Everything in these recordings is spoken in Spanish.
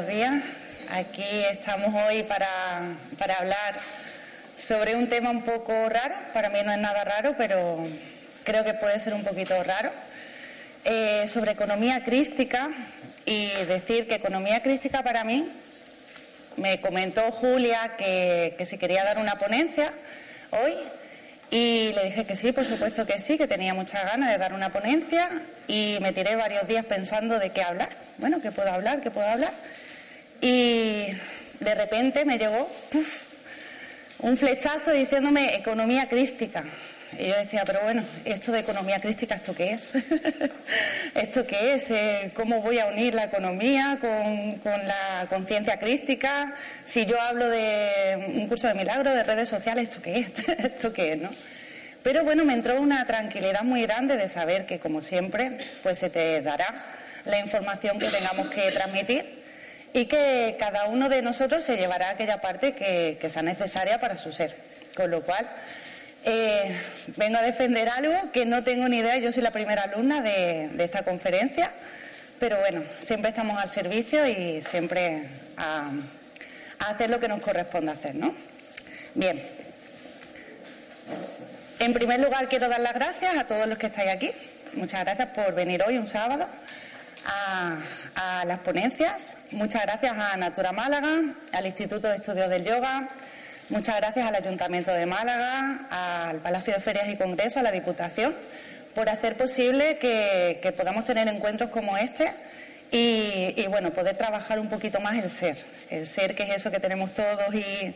Buenos días. Aquí estamos hoy para, para, hablar sobre un tema un poco raro. Para mí no es nada raro, pero creo que puede ser un poquito raro. Eh, sobre economía crística y decir que economía crística para mí, me comentó Julia que, que si quería dar una ponencia hoy y le dije que sí, por supuesto que sí, que tenía muchas ganas de dar una ponencia y me tiré varios días pensando de qué hablar. Bueno, ¿qué puedo hablar? ¿Qué puedo hablar? Y de repente me llegó un flechazo diciéndome economía crística. Y yo decía, pero bueno, esto de economía crística, ¿esto qué es? ¿Esto qué es? Eh, ¿Cómo voy a unir la economía con, con la conciencia crística? Si yo hablo de un curso de milagro, de redes sociales, ¿esto qué es? ¿Esto qué es, no? Pero bueno, me entró una tranquilidad muy grande de saber que, como siempre, pues se te dará la información que tengamos que transmitir y que cada uno de nosotros se llevará aquella parte que, sea necesaria para su ser. Con lo cual, eh, vengo a defender algo que no tengo ni idea, yo soy la primera alumna de, esta conferencia, pero bueno, siempre estamos al servicio y siempre a, hacer lo que nos corresponde hacer, ¿no? Bien. En primer lugar, quiero dar las gracias a todos los que estáis aquí. Muchas gracias por venir hoy, un sábado, a, las ponencias. Muchas gracias a Natura Málaga, al Instituto de Estudios del Yoga, Muchas gracias al Ayuntamiento de Málaga, al Palacio de Ferias y Congresos, a la Diputación, por hacer posible que, podamos tener encuentros como este y, bueno, poder trabajar un poquito más el ser, el ser que es eso que tenemos todos y,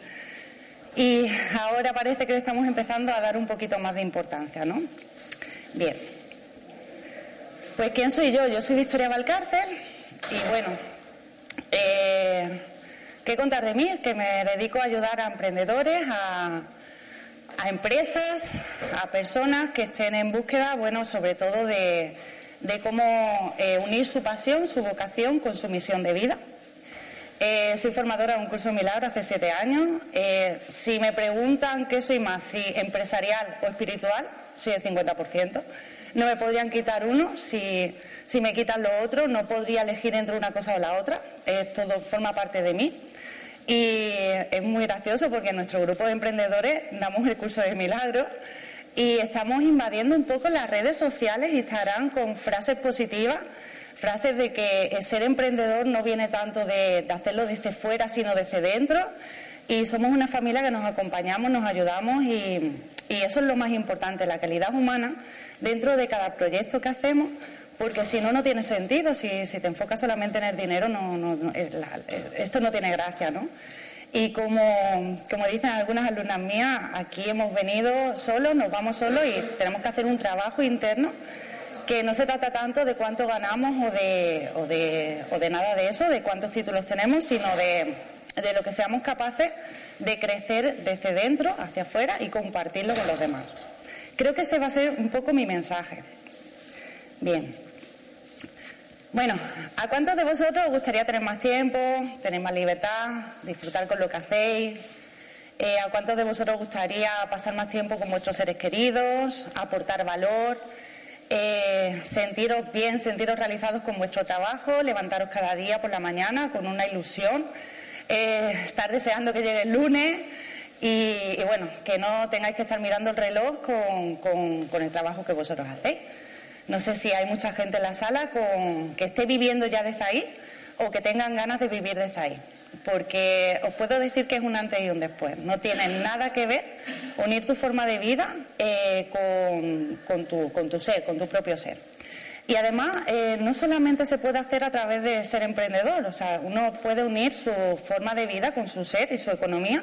y ahora parece que le estamos empezando a dar un poquito más de importancia, ¿no? Bien. Pues ¿quién soy yo? Yo soy Victoria Valcárcel y bueno, eh, ¿Qué contar de mí? Que me dedico a ayudar a emprendedores, a, empresas, a personas que estén en búsqueda, bueno, sobre todo de, cómo eh, unir su pasión, su vocación con su misión de vida. Eh, soy formadora de un curso de milagro hace siete años. Si me preguntan qué soy más, si empresarial o espiritual, soy el 50%. No me podrían quitar uno. Si, si me quitan lo otro, no podría elegir entre una cosa o la otra. todo forma parte de mí. Y es muy gracioso porque en nuestro grupo de emprendedores damos el curso de milagros y estamos invadiendo un poco las redes sociales y estarán con frases positivas, frases de que ser emprendedor no viene tanto de, hacerlo desde fuera, sino desde dentro. Y somos una familia que nos acompañamos, nos ayudamos y, eso es lo más importante, la calidad humana dentro de cada proyecto que hacemos porque si no, no tiene sentido. Si, te enfocas solamente en el dinero, no, esto no tiene gracia, ¿no? Y como, como dicen algunas alumnas mías, aquí hemos venido solos, nos vamos solos y tenemos que hacer un trabajo interno que no se trata tanto de cuánto ganamos o de, o de, o de nada de eso, de cuántos títulos tenemos, sino de, de lo que seamos capaces de crecer desde dentro hacia afuera y compartirlo con los demás. Creo que ese va a ser un poco mi mensaje. Bien. Bueno, ¿a cuántos de vosotros os gustaría tener más tiempo, tener más libertad, disfrutar con lo que hacéis? Eh, ¿A cuántos de vosotros os gustaría pasar más tiempo con vuestros seres queridos, aportar valor, eh, sentiros bien, sentiros realizados con vuestro trabajo, levantaros cada día por la mañana con una ilusión, eh, estar deseando que llegue el lunes y, bueno, que no tengáis que estar mirando el reloj con el trabajo que vosotros hacéis? No sé si hay mucha gente en la sala con, que esté viviendo ya desde ahí o que tengan ganas de vivir desde ahí. porque os puedo decir que es un antes y un después. No tiene nada que ver unir tu forma de vida eh, con, tu, con tu ser, con tu propio ser. Y además, eh, no solamente se puede hacer a través de ser emprendedor, o sea, uno puede unir su forma de vida con su ser y su economía,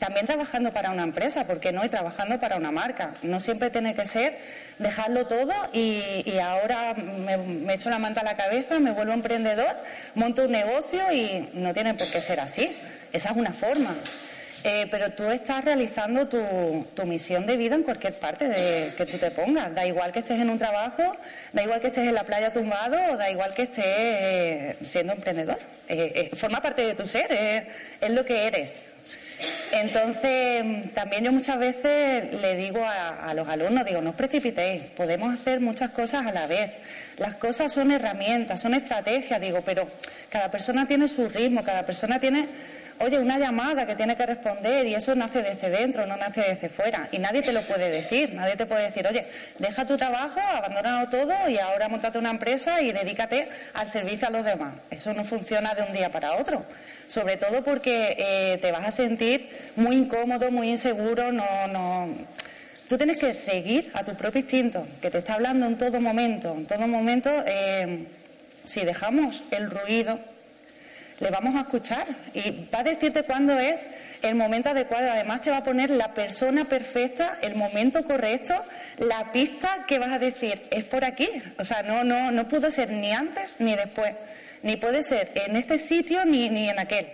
también trabajando para una empresa, porque no, y trabajando para una marca. No siempre tiene que ser dejarlo todo y, ahora me, echo la manta a la cabeza, me vuelvo emprendedor, monto un negocio y no tiene por qué ser así. Esa es una forma. Eh, pero tú estás realizando tu, misión de vida en cualquier parte de, que tú te pongas. Da igual que estés en un trabajo, da igual que estés en la playa tumbado o da igual que estés eh, siendo emprendedor. Eh, forma parte de tu ser, es lo que eres. Entonces, también yo muchas veces le digo a, a, los alumnos, digo, no os precipitéis, podemos hacer muchas cosas a la vez. Las cosas son herramientas, son estrategias, digo, pero cada persona tiene su ritmo, cada persona tiene oye, una llamada que tiene que responder y eso nace desde dentro, no nace desde fuera. Y nadie te lo puede decir, nadie te puede decir, oye, deja tu trabajo, abandónalo todo y ahora montate una empresa y dedícate al servicio a los demás. Eso no funciona de un día para otro. Sobre todo porque eh, te vas a sentir muy incómodo, muy inseguro, no, no. Tú tienes que seguir a tu propio instinto, que te está hablando en todo momento. En todo momento, eh, si dejamos el ruido, le vamos a escuchar y va a decirte cuándo es el momento adecuado. Además te va a poner la persona perfecta, el momento correcto, la pista que vas a decir, es por aquí. O sea, no, no, no pudo ser ni antes ni después, ni puede ser en este sitio ni, ni en aquel.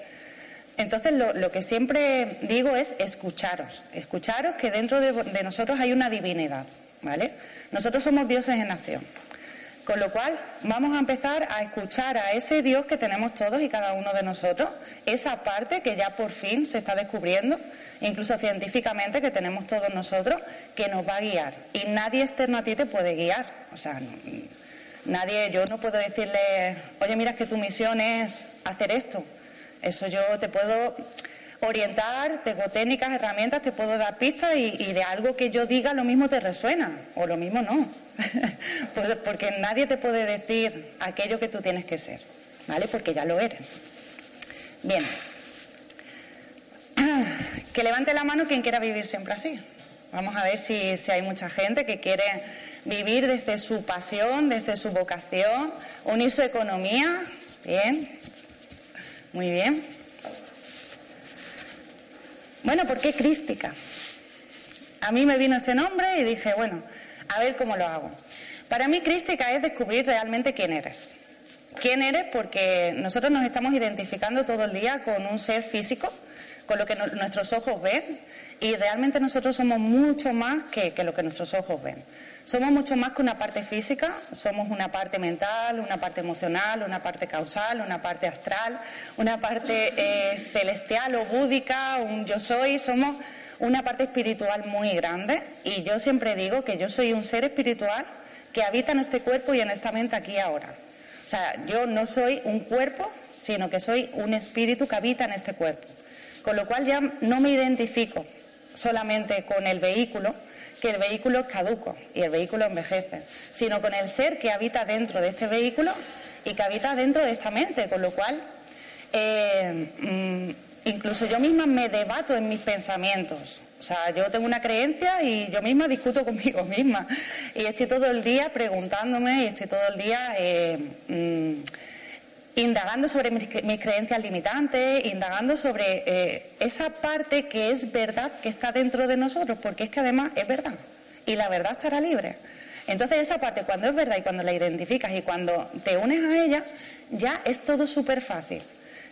Entonces, lo, que siempre digo es escucharos, escucharos que dentro de, de nosotros hay una divinidad, ¿vale? Nosotros somos dioses en acción. Con lo cual, vamos a empezar a escuchar a ese Dios que tenemos todos y cada uno de nosotros, esa parte que ya por fin se está descubriendo, incluso científicamente que tenemos todos nosotros, que nos va a guiar. Y nadie externo a ti te puede guiar. O sea, nadie, yo no puedo decirle, oye, mira, que tu misión es hacer esto. Eso yo te puedo orientar, tengo técnicas, herramientas, te puedo dar pistas y, de algo que yo diga lo mismo te resuena o lo mismo no. Pues, porque nadie te puede decir aquello que tú tienes que ser, ¿vale? Porque ya lo eres. Bien. Que levante la mano quien quiera vivir siempre así. Vamos a ver si, si hay mucha gente que quiere vivir desde su pasión, desde su vocación, unir su economía. Bien. Muy bien. Bueno, ¿por qué crística? A mí me vino este nombre y dije, bueno, a ver cómo lo hago. Para mí crística es descubrir realmente quién eres. ¿Quién eres? Porque nosotros nos estamos identificando todo el día con un ser físico, con lo que nuestros ojos ven, y realmente nosotros somos mucho más que, lo que nuestros ojos ven. Somos mucho más que una parte física, somos una parte mental, una parte emocional, una parte causal, una parte astral, una parte eh, celestial o búdica, un yo soy, somos una parte espiritual muy grande y yo siempre digo que yo soy un ser espiritual que habita en este cuerpo y en esta mente aquí y ahora. O sea, yo no soy un cuerpo, sino que soy un espíritu que habita en este cuerpo. Con lo cual ya no me identifico solamente con el vehículo, que el vehículo es caduco y el vehículo envejece, sino con el ser que habita dentro de este vehículo y que habita dentro de esta mente, con lo cual eh, mm, incluso yo misma me debato en mis pensamientos. O sea, yo tengo una creencia y yo misma discuto conmigo misma. Y estoy todo el día preguntándome y estoy todo el día eh, mm, indagando sobre mis, creencias limitantes, indagando sobre eh, esa parte que es verdad que está dentro de nosotros, porque es que además es verdad y la verdad estará libre. Entonces esa parte cuando es verdad y cuando la identificas y cuando te unes a ella, ya es todo súper fácil.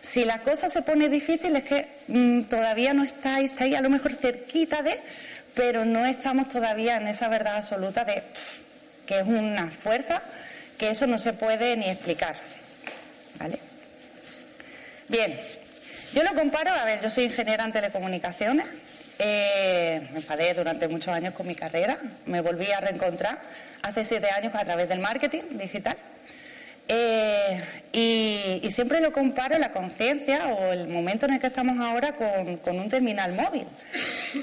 Si la cosa se pone difícil es que mm, todavía no estáis, estáis a lo mejor cerquita de, pero no estamos todavía en esa verdad absoluta de que es una fuerza que eso no se puede ni explicar. Bien, yo lo comparo, a ver, yo soy ingeniera en telecomunicaciones, eh, me enfadé durante muchos años con mi carrera, me volví a reencontrar hace siete años a través del marketing digital. Eh, y, siempre lo comparo la conciencia o el momento en el que estamos ahora con, un terminal móvil.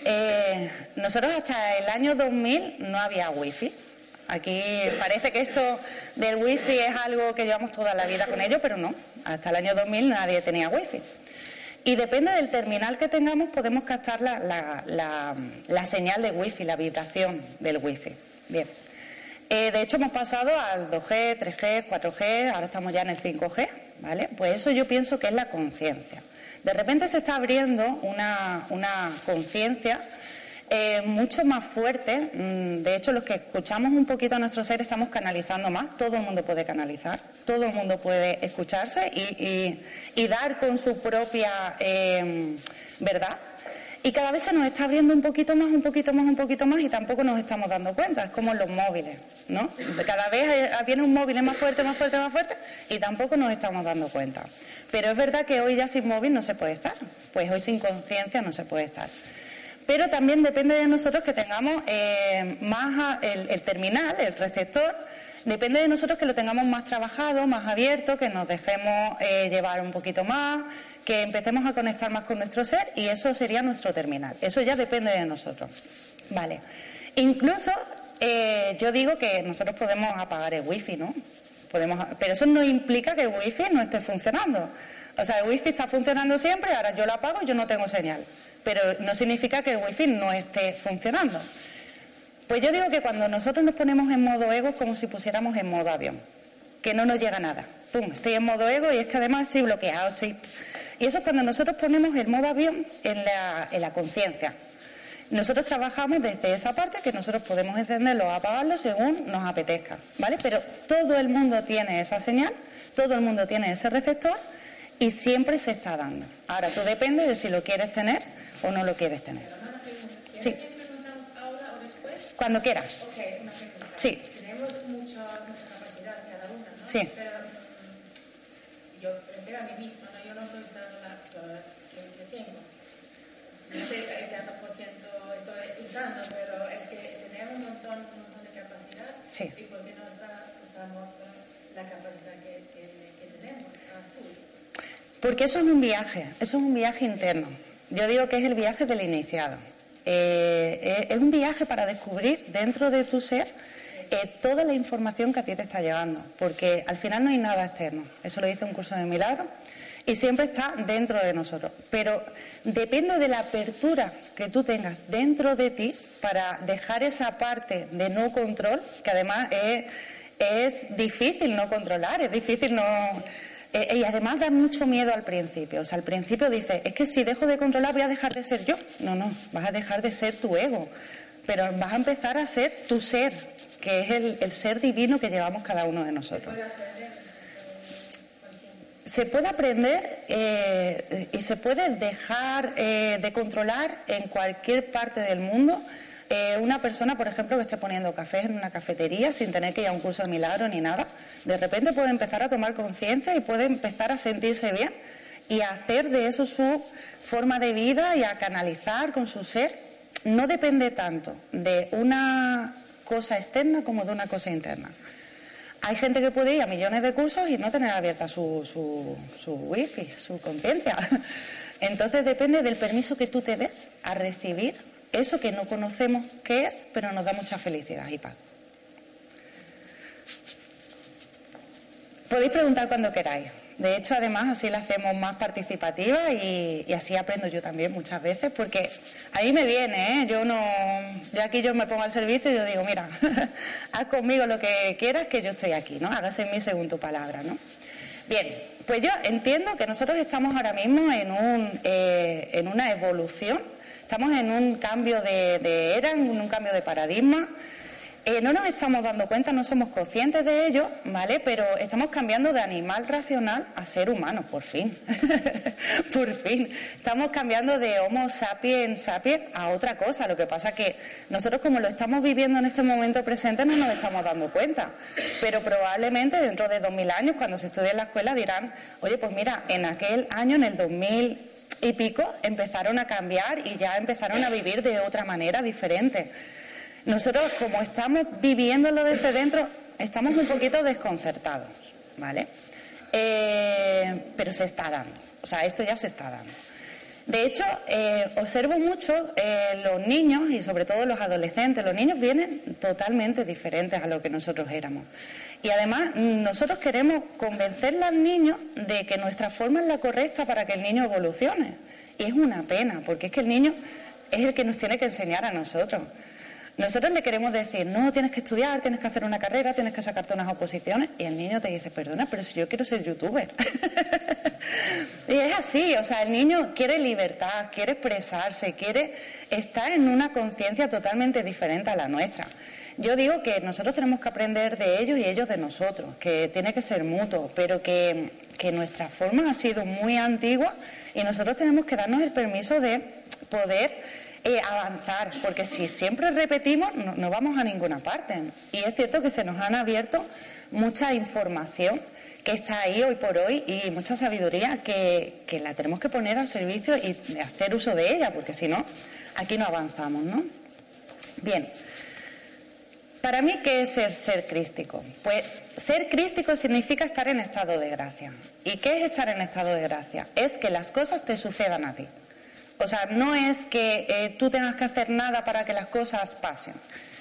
Eh, nosotros hasta el año 2000 no había wifi. Aquí parece que esto del wifi es algo que llevamos toda la vida con ello, pero no. Hasta el año 2000 nadie tenía wifi. Y depende del terminal que tengamos, podemos captar la, la, señal de wifi, la vibración del wifi. Bien. Eh, de hecho, hemos pasado al 2G, 3G, 4G, ahora estamos ya en el 5G, ¿vale? Pues eso yo pienso que es la conciencia. De repente se está abriendo una, una conciencia eh, mucho más fuerte. Mm, de hecho, los que escuchamos un poquito a nuestro ser estamos canalizando más. Todo el mundo puede canalizar, todo el mundo puede escucharse y, dar con su propia em, verdad. Y cada vez se nos está abriendo un poquito más, un poquito más, un poquito más y tampoco nos estamos dando cuenta. Es como los móviles, ¿no? Cada vez viene un móvil más fuerte, más fuerte, más fuerte y tampoco nos estamos dando cuenta. Pero es verdad que hoy ya sin móvil no se puede estar. Pues hoy sin conciencia no se puede estar pero también depende de nosotros que tengamos eh, más el, terminal, el receptor, depende de nosotros que lo tengamos más trabajado, más abierto, que nos dejemos eh, llevar un poquito más, que empecemos a conectar más con nuestro ser y eso sería nuestro terminal. Eso ya depende de nosotros. Vale. Incluso eh, yo digo que nosotros podemos apagar el wifi, ¿no? Podemos, pero eso no implica que el wifi no esté funcionando. O sea, el wifi está funcionando siempre, ahora yo lo apago y yo no tengo señal. Pero no significa que el wifi no esté funcionando. Pues yo digo que cuando nosotros nos ponemos en modo ego es como si pusiéramos en modo avión, que no nos llega nada. Pum, estoy en modo ego y es que además estoy bloqueado, estoy... Y eso es cuando nosotros ponemos el modo avión en la, en la conciencia. Nosotros trabajamos desde esa parte que nosotros podemos encenderlo o apagarlo según nos apetezca, ¿vale? Pero todo el mundo tiene esa señal, todo el mundo tiene ese receptor y siempre se está dando. Ahora, tú depende de si lo quieres tener o no lo quieres tener. Sí. Cuando quieras. Sí. Tenemos mucha, capacidad cada una, ¿no? Sí. Pero yo prefiero a mí misma, ¿no? Yo no estoy usando la que, tengo. No sé por ciento estoy usando, pero es que tenemos un montón, un montón de capacidad. Sí. ¿Y por qué no está, usamos la capacidad que, que, que tenemos a full? Porque eso es un viaje, eso es un viaje interno. Yo digo que es el viaje del iniciado. Eh, eh, es un viaje para descubrir dentro de tu ser eh, toda la información que a ti te está llegando, porque al final no hay nada externo. Eso lo dice un curso de milagro y siempre está dentro de nosotros. Pero depende de la apertura que tú tengas dentro de ti para dejar esa parte de no control, que además es, es difícil no controlar, es difícil no eh, y además da mucho miedo al principio. O sea, al principio dice, es que si dejo de controlar voy a dejar de ser yo. No, no, vas a dejar de ser tu ego. Pero vas a empezar a ser tu ser, que es el, ser divino que llevamos cada uno de nosotros. Se puede aprender eh, y se puede dejar eh, de controlar en cualquier parte del mundo eh, una persona, por ejemplo, que esté poniendo café en una cafetería sin tener que ir a un curso de milagro ni nada, de repente puede empezar a tomar conciencia y puede empezar a sentirse bien y a hacer de eso su forma de vida y a canalizar con su ser. No depende tanto de una cosa externa como de una cosa interna. Hay gente que puede ir a millones de cursos y no tener abierta su, su, su wifi, su conciencia. Entonces depende del permiso que tú te des a recibir eso que no conocemos qué es, pero nos da mucha felicidad y paz. Podéis preguntar cuando queráis. De hecho, además, así la hacemos más participativa y, así aprendo yo también muchas veces, porque ahí me viene, ¿eh? Yo no, yo aquí yo me pongo al servicio y yo digo, mira, haz conmigo lo que quieras, que yo estoy aquí, ¿no? Hágase en mí según palabra, ¿no? Bien, pues yo entiendo que nosotros estamos ahora mismo en, un, eh, en una evolución Estamos en un cambio de, era, en un cambio de paradigma. Eh, no nos estamos dando cuenta, no somos conscientes de ello, ¿vale? Pero estamos cambiando de animal racional a ser humano, por fin. por fin. Estamos cambiando de Homo sapiens sapiens a otra cosa. Lo que pasa es que nosotros, como lo estamos viviendo en este momento presente, no nos estamos dando cuenta. Pero probablemente dentro de 2000 años, cuando se estudie en la escuela, dirán, oye, pues mira, en aquel año, en el 2000 y pico empezaron a cambiar y ya empezaron a vivir de otra manera diferente. Nosotros, como estamos viviéndolo desde dentro, estamos un poquito desconcertados, ¿vale? Eh, pero se está dando, o sea, esto ya se está dando. De hecho, eh, observo mucho eh, los niños y sobre todo los adolescentes. Los niños vienen totalmente diferentes a lo que nosotros éramos. Y además nosotros queremos convencerle al niño de que nuestra forma es la correcta para que el niño evolucione. Y es una pena, porque es que el niño es el que nos tiene que enseñar a nosotros. Nosotros le queremos decir, no, tienes que estudiar, tienes que hacer una carrera, tienes que sacarte unas oposiciones, y el niño te dice, perdona, pero si yo quiero ser youtuber. y es así, o sea, el niño quiere libertad, quiere expresarse, quiere estar en una conciencia totalmente diferente a la nuestra. Yo digo que nosotros tenemos que aprender de ellos y ellos de nosotros, que tiene que ser mutuo, pero que, que nuestra forma ha sido muy antigua y nosotros tenemos que darnos el permiso de poder eh, avanzar, porque si siempre repetimos no, vamos a ninguna parte. Y es cierto que se nos han abierto mucha información que está ahí hoy por hoy y mucha sabiduría que, que la tenemos que poner al servicio y hacer uso de ella, porque si no, aquí no avanzamos, ¿no? Bien. Para mí, ¿qué es ser, ser crístico? Pues ser crístico significa estar en estado de gracia. ¿Y qué es estar en estado de gracia? Es que las cosas te sucedan a ti. O sea, no es que eh, tú tengas que hacer nada para que las cosas pasen,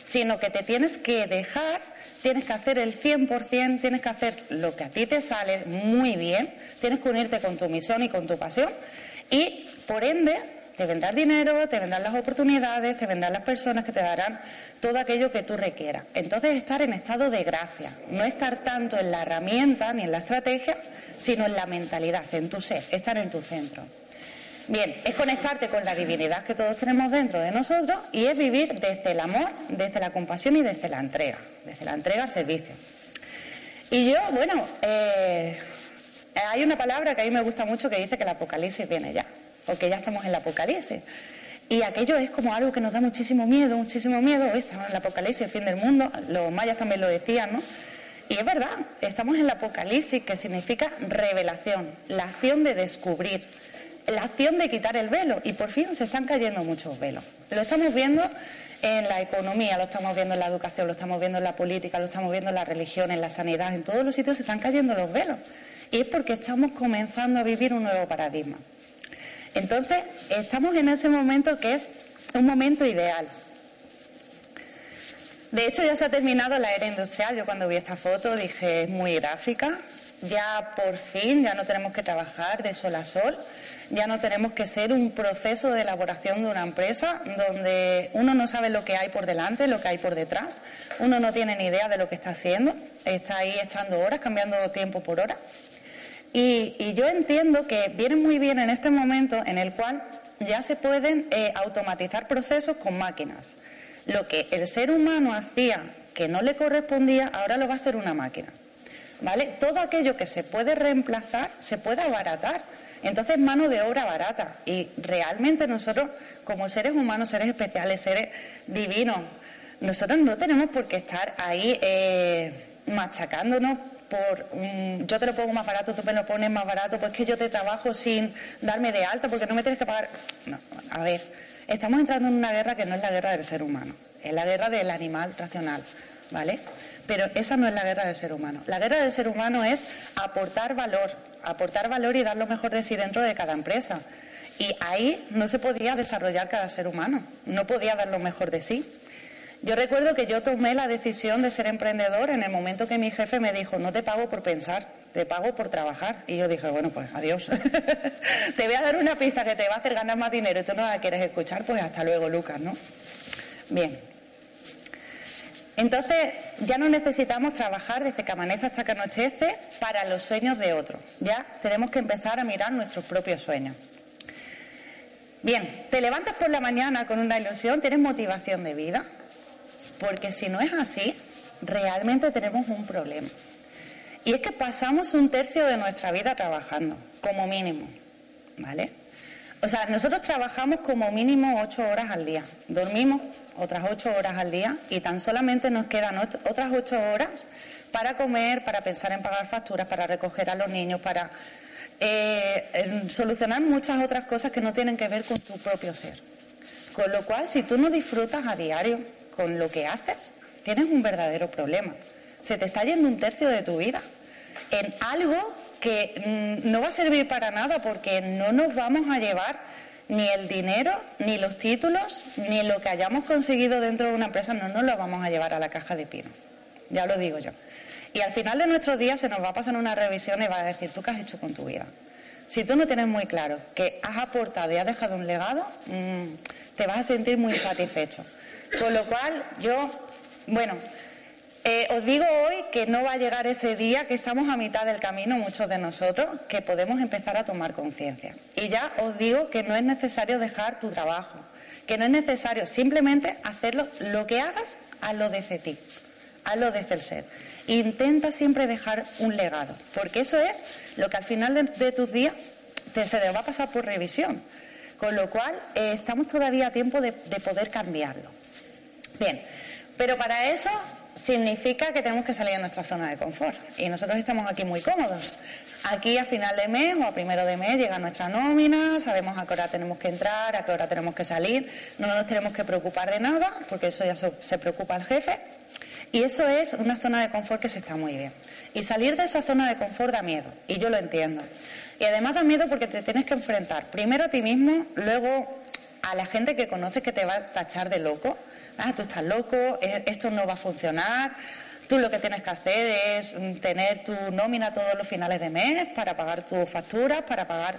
sino que te tienes que dejar, tienes que hacer el 100%, tienes que hacer lo que a ti te sale muy bien, tienes que unirte con tu misión y con tu pasión y, por ende, te vendrá dinero, te vendrán las oportunidades, te vendrán las personas que te darán todo aquello que tú requieras. Entonces, estar en estado de gracia, no estar tanto en la herramienta ni en la estrategia, sino en la mentalidad, en tu ser, estar en tu centro. Bien, es conectarte con la divinidad que todos tenemos dentro de nosotros y es vivir desde el amor, desde la compasión y desde la entrega, desde la entrega al servicio. Y yo, bueno, eh, hay una palabra que a mí me gusta mucho que dice que el apocalipsis viene ya, porque ya estamos en el apocalipsis. Y aquello es como algo que nos da muchísimo miedo, muchísimo miedo. Estamos en el apocalipsis, el fin del mundo. Los mayas también lo decían, ¿no? Y es verdad, estamos en el apocalipsis, que significa revelación, la acción de descubrir la acción de quitar el velo y por fin se están cayendo muchos velos. Lo estamos viendo en la economía, lo estamos viendo en la educación, lo estamos viendo en la política, lo estamos viendo en la religión, en la sanidad, en todos los sitios se están cayendo los velos. Y es porque estamos comenzando a vivir un nuevo paradigma. Entonces, estamos en ese momento que es un momento ideal. De hecho, ya se ha terminado la era industrial. Yo cuando vi esta foto dije, es muy gráfica, ya por fin, ya no tenemos que trabajar de sol a sol, ya no tenemos que ser un proceso de elaboración de una empresa donde uno no sabe lo que hay por delante, lo que hay por detrás, uno no tiene ni idea de lo que está haciendo, está ahí echando horas, cambiando tiempo por hora. Y, yo entiendo que viene muy bien en este momento en el cual ya se pueden eh, automatizar procesos con máquinas. Lo que el ser humano hacía que no le correspondía, ahora lo va a hacer una máquina. ¿vale? Todo aquello que se puede reemplazar se puede abaratar. Entonces, mano de obra barata. Y realmente nosotros, como seres humanos, seres especiales, seres divinos, nosotros no tenemos por qué estar ahí eh, machacándonos por yo te lo pongo más barato, tú me lo pones más barato, pues que yo te trabajo sin darme de alta porque no me tienes que pagar. No, a ver, estamos entrando en una guerra que no es la guerra del ser humano, es la guerra del animal racional, ¿vale? Pero esa no es la guerra del ser humano. La guerra del ser humano es aportar valor, aportar valor y dar lo mejor de sí dentro de cada empresa. Y ahí no se podía desarrollar cada ser humano, no podía dar lo mejor de sí. Yo recuerdo que yo tomé la decisión de ser emprendedor en el momento que mi jefe me dijo, no te pago por pensar, te pago por trabajar. Y yo dije, bueno, pues adiós. te voy a dar una pista que te va a hacer ganar más dinero y tú no la quieres escuchar, pues hasta luego, Lucas, ¿no? Bien. Entonces, ya no necesitamos trabajar desde que amanece hasta que anochece para los sueños de otros. Ya tenemos que empezar a mirar nuestros propios sueños. Bien, te levantas por la mañana con una ilusión, tienes motivación de vida, porque si no es así, realmente tenemos un problema. Y es que pasamos un tercio de nuestra vida trabajando, como mínimo, ¿vale? O sea, nosotros trabajamos como mínimo ocho horas al día, dormimos otras ocho horas al día y tan solamente nos quedan otras ocho horas para comer, para pensar en pagar facturas, para recoger a los niños, para eh, solucionar muchas otras cosas que no tienen que ver con tu propio ser. Con lo cual, si tú no disfrutas a diario con lo que haces, tienes un verdadero problema. Se te está yendo un tercio de tu vida en algo que mm, no va a servir para nada porque no nos vamos a llevar ni el dinero, ni los títulos, ni lo que hayamos conseguido dentro de una empresa, no nos lo vamos a llevar a la caja de pino. Ya lo digo yo. Y al final de nuestros días se nos va a pasar una revisión y va a decir, ¿tú qué has hecho con tu vida? Si tú no tienes muy claro que has aportado y has dejado un legado, mm, te vas a sentir muy satisfecho. Con lo cual, yo, bueno, eh, os digo hoy que no va a llegar ese día, que estamos a mitad del camino, muchos de nosotros, que podemos empezar a tomar conciencia. Y ya os digo que no es necesario dejar tu trabajo, que no es necesario simplemente hacerlo, lo que hagas, hazlo desde ti, hazlo desde el ser. Intenta siempre dejar un legado, porque eso es lo que al final de, tus días te, se va a pasar por revisión. Con lo cual, eh, estamos todavía a tiempo de poder cambiarlo. Bien, pero para eso significa que tenemos que salir de nuestra zona de confort. Y nosotros estamos aquí muy cómodos. Aquí a final de mes o a primero de mes llega nuestra nómina, sabemos a qué hora tenemos que entrar, a qué hora tenemos que salir, no nos tenemos que preocupar de nada, porque eso ya se preocupa el jefe. Y eso es una zona de confort que se está muy bien. Y salir de esa zona de confort da miedo, y yo lo entiendo. Y además da miedo porque te tienes que enfrentar primero a ti mismo, luego a la gente que conoces que te va a tachar de loco ah, tú estás loco, eh, esto no va a funcionar. Tú lo que tienes que hacer es mm, tener tu nómina todos los finales de mes para pagar tus facturas, para pagar.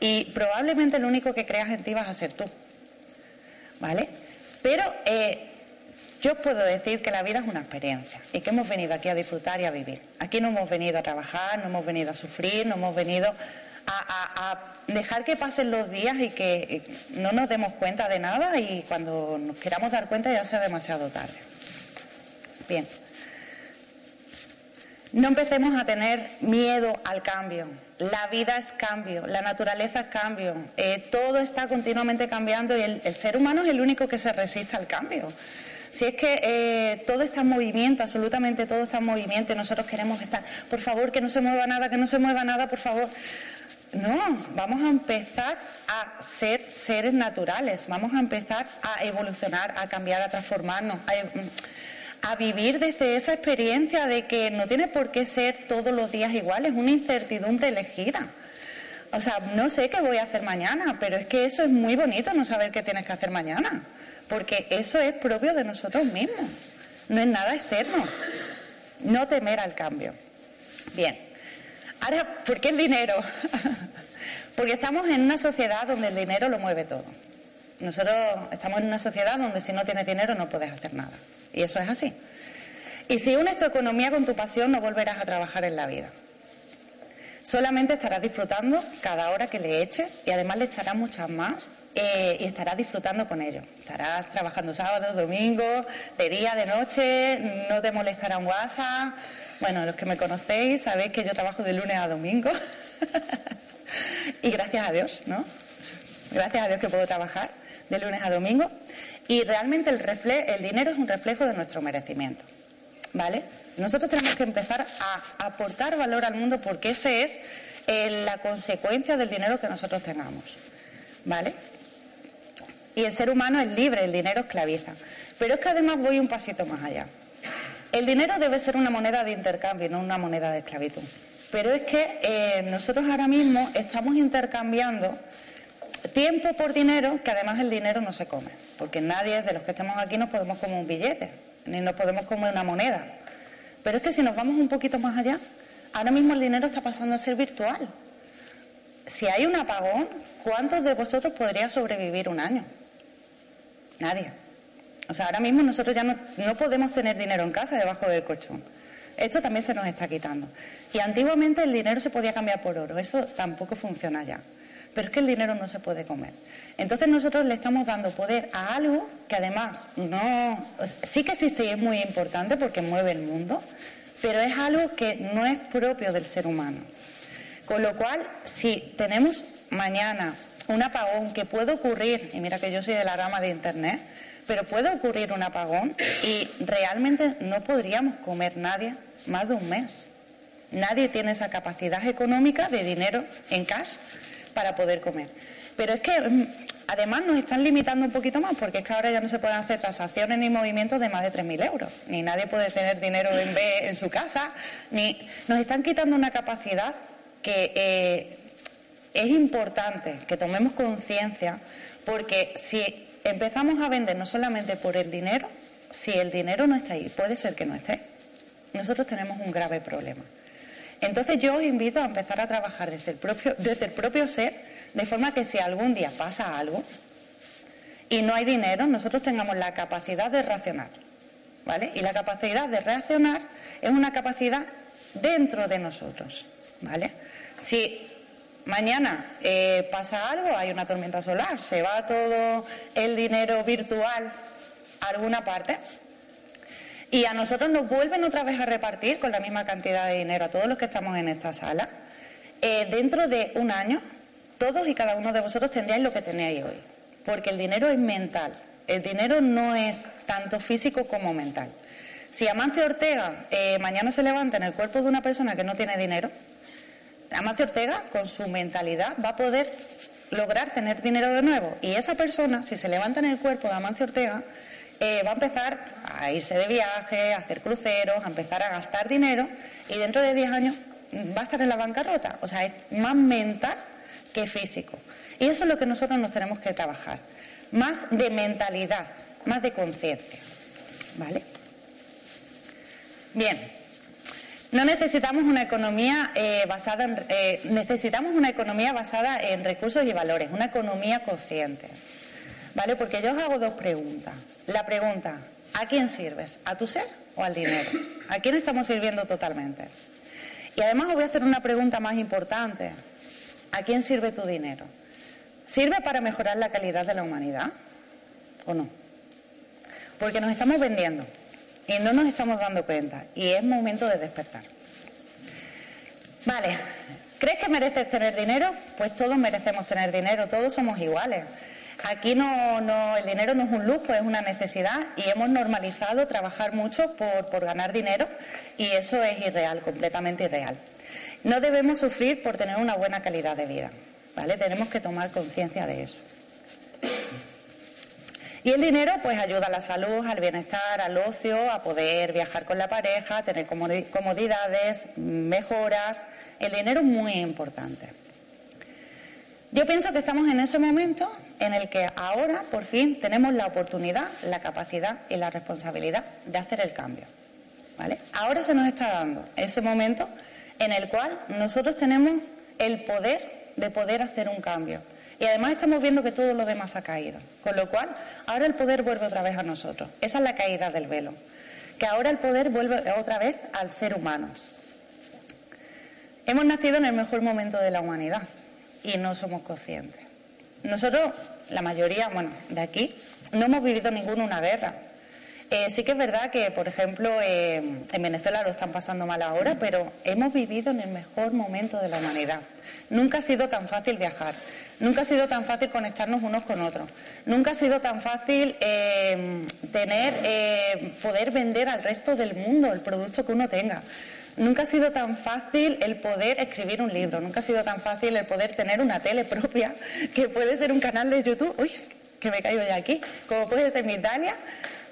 Y probablemente lo único que creas en ti vas a ser tú. ¿Vale? Pero eh, yo puedo decir que la vida es una experiencia y que hemos venido aquí a disfrutar y a vivir. Aquí no hemos venido a trabajar, no hemos venido a sufrir, no hemos venido a, dejar que pasen los días y que no nos demos cuenta de nada y cuando nos queramos dar cuenta ya sea demasiado tarde. Bien. No empecemos a tener miedo al cambio. La vida es cambio, la naturaleza es cambio, eh, todo está continuamente cambiando y el, ser humano es el único que se resiste al cambio. Si es que eh, todo está en movimiento, absolutamente todo está en movimiento y nosotros queremos estar, por favor, que no se mueva nada, que no se mueva nada, por favor. No, vamos a empezar a ser seres naturales, vamos a empezar a evolucionar, a cambiar, a transformarnos, a, vivir desde esa experiencia de que no tiene por qué ser todos los días iguales, una incertidumbre elegida. O sea, no sé qué voy a hacer mañana, pero es que eso es muy bonito, no saber qué tienes que hacer mañana, porque eso es propio de nosotros mismos, no es nada externo. No temer al cambio. Bien. Ahora, ¿por qué el dinero? Porque estamos en una sociedad donde el dinero lo mueve todo. Nosotros estamos en una sociedad donde si no tienes dinero no puedes hacer nada. Y eso es así. Y si unes tu economía con tu pasión, no volverás a trabajar en la vida. Solamente estarás disfrutando cada hora que le eches y además le echarás muchas más eh, y estarás disfrutando con ello. Estarás trabajando sábados, domingos, de día, de noche, no te molestará un WhatsApp bueno, los que me conocéis sabéis que yo trabajo de lunes a domingo. y gracias a Dios, ¿no? Gracias a Dios que puedo trabajar de lunes a domingo. Y realmente el, dinero es un reflejo de nuestro merecimiento. ¿Vale? Nosotros tenemos que empezar a aportar valor al mundo porque ese es eh, la consecuencia del dinero que nosotros tengamos. ¿Vale? Y el ser humano es libre, el dinero esclaviza. Pero es que además voy un pasito más allá. El dinero debe ser una moneda de intercambio, no una moneda de esclavitud. Pero es que eh, nosotros ahora mismo estamos intercambiando tiempo por dinero, que además el dinero no se come, porque nadie de los que estamos aquí nos podemos comer un billete, ni nos podemos comer una moneda. Pero es que si nos vamos un poquito más allá, ahora mismo el dinero está pasando a ser virtual. Si hay un apagón, ¿cuántos de vosotros podría sobrevivir un año? Nadie. O sea, ahora mismo nosotros ya no, podemos tener dinero en casa debajo del colchón. Esto también se nos está quitando. Y antiguamente el dinero se podía cambiar por oro. Eso tampoco funciona ya. Pero es que el dinero no se puede comer. Entonces nosotros le estamos dando poder a algo que además no sí que existe y es muy importante porque mueve el mundo, pero es algo que no es propio del ser humano. Con lo cual, si tenemos mañana un apagón que puede ocurrir, y mira que yo soy de la rama de Internet, pero puede ocurrir un apagón y realmente no podríamos comer nadie más de un mes. Nadie tiene esa capacidad económica de dinero en cash para poder comer. Pero es que mm, además nos están limitando un poquito más porque es que ahora ya no se pueden hacer transacciones ni movimientos de más de 3.000 euros. Ni nadie puede tener dinero en B en su casa. Ni nos están quitando una capacidad que eh, es importante que tomemos conciencia porque si empezamos a vender no solamente por el dinero, si el dinero no está ahí, puede ser que no esté. nosotros tenemos un grave problema. Entonces yo os invito a empezar a trabajar desde el propio, desde el propio ser, de forma que si algún día pasa algo y no hay dinero, nosotros tengamos la capacidad de reaccionar. ¿Vale? Y la capacidad de reaccionar es una capacidad dentro de nosotros. ¿Vale? Si mañana eh, pasa algo, hay una tormenta solar, se va todo el dinero virtual a alguna parte, y a nosotros nos vuelven otra vez a repartir con la misma cantidad de dinero a todos los que estamos en esta sala. Eh, dentro de un año, todos y cada uno de vosotros tendríais lo que tenéis hoy. Porque el dinero es mental. El dinero no es tanto físico como mental. Si Amancio Ortega eh, mañana se levanta en el cuerpo de una persona que no tiene dinero, Amancio Ortega, con su mentalidad, va a poder lograr tener dinero de nuevo. Y esa persona, si se levanta en el cuerpo de Amancio Ortega, eh, va a empezar a irse de viaje, a hacer cruceros, a empezar a gastar dinero y dentro de 10 años va a estar en la bancarrota. O sea, es más mental que físico. Y eso es lo que nosotros nos tenemos que trabajar. Más de mentalidad, más de conciencia. ¿Vale? Bien. No necesitamos una economía eh, basada en, eh, necesitamos una economía basada en recursos y valores, una economía consciente. ¿Vale? Porque yo os hago dos preguntas. La pregunta, ¿a quién sirves? ¿A tu ser o al dinero? ¿A quién estamos sirviendo totalmente? Y además os voy a hacer una pregunta más importante. ¿A quién sirve tu dinero? ¿Sirve para mejorar la calidad de la humanidad o no? Porque nos estamos vendiendo y no nos estamos dando cuenta y es momento de despertar. Vale, ¿crees que mereces tener dinero? Pues todos merecemos tener dinero, todos somos iguales. Aquí no, no, el dinero no es un lujo, es una necesidad y hemos normalizado trabajar mucho por, por ganar dinero y eso es irreal, completamente irreal. No debemos sufrir por tener una buena calidad de vida, ¿vale? Tenemos que tomar conciencia de eso. Y el dinero pues ayuda a la salud, al bienestar, al ocio, a poder viajar con la pareja, tener comodidades, mejoras. El dinero es muy importante. Yo pienso que estamos en ese momento en el que ahora, por fin, tenemos la oportunidad, la capacidad y la responsabilidad de hacer el cambio. ¿Vale? Ahora se nos está dando ese momento en el cual nosotros tenemos el poder de poder hacer un cambio. Y además estamos viendo que todo lo demás ha caído. Con lo cual, ahora el poder vuelve otra vez a nosotros. Esa es la caída del velo. Que ahora el poder vuelve otra vez al ser humano. Hemos nacido en el mejor momento de la humanidad y no somos conscientes. Nosotros, la mayoría, bueno, de aquí, no hemos vivido ninguna una guerra. Eh, sí que es verdad que, por ejemplo, eh, en Venezuela lo están pasando mal ahora, pero hemos vivido en el mejor momento de la humanidad. Nunca ha sido tan fácil viajar, nunca ha sido tan fácil conectarnos unos con otros, nunca ha sido tan fácil eh, tener, poder vender al resto del mundo el producto que uno tenga. Nunca ha sido tan fácil el poder escribir un libro, nunca ha sido tan fácil el poder tener una tele propia, que puede ser un canal de YouTube, uy, que me caigo ya aquí, como puede ser mi Italia,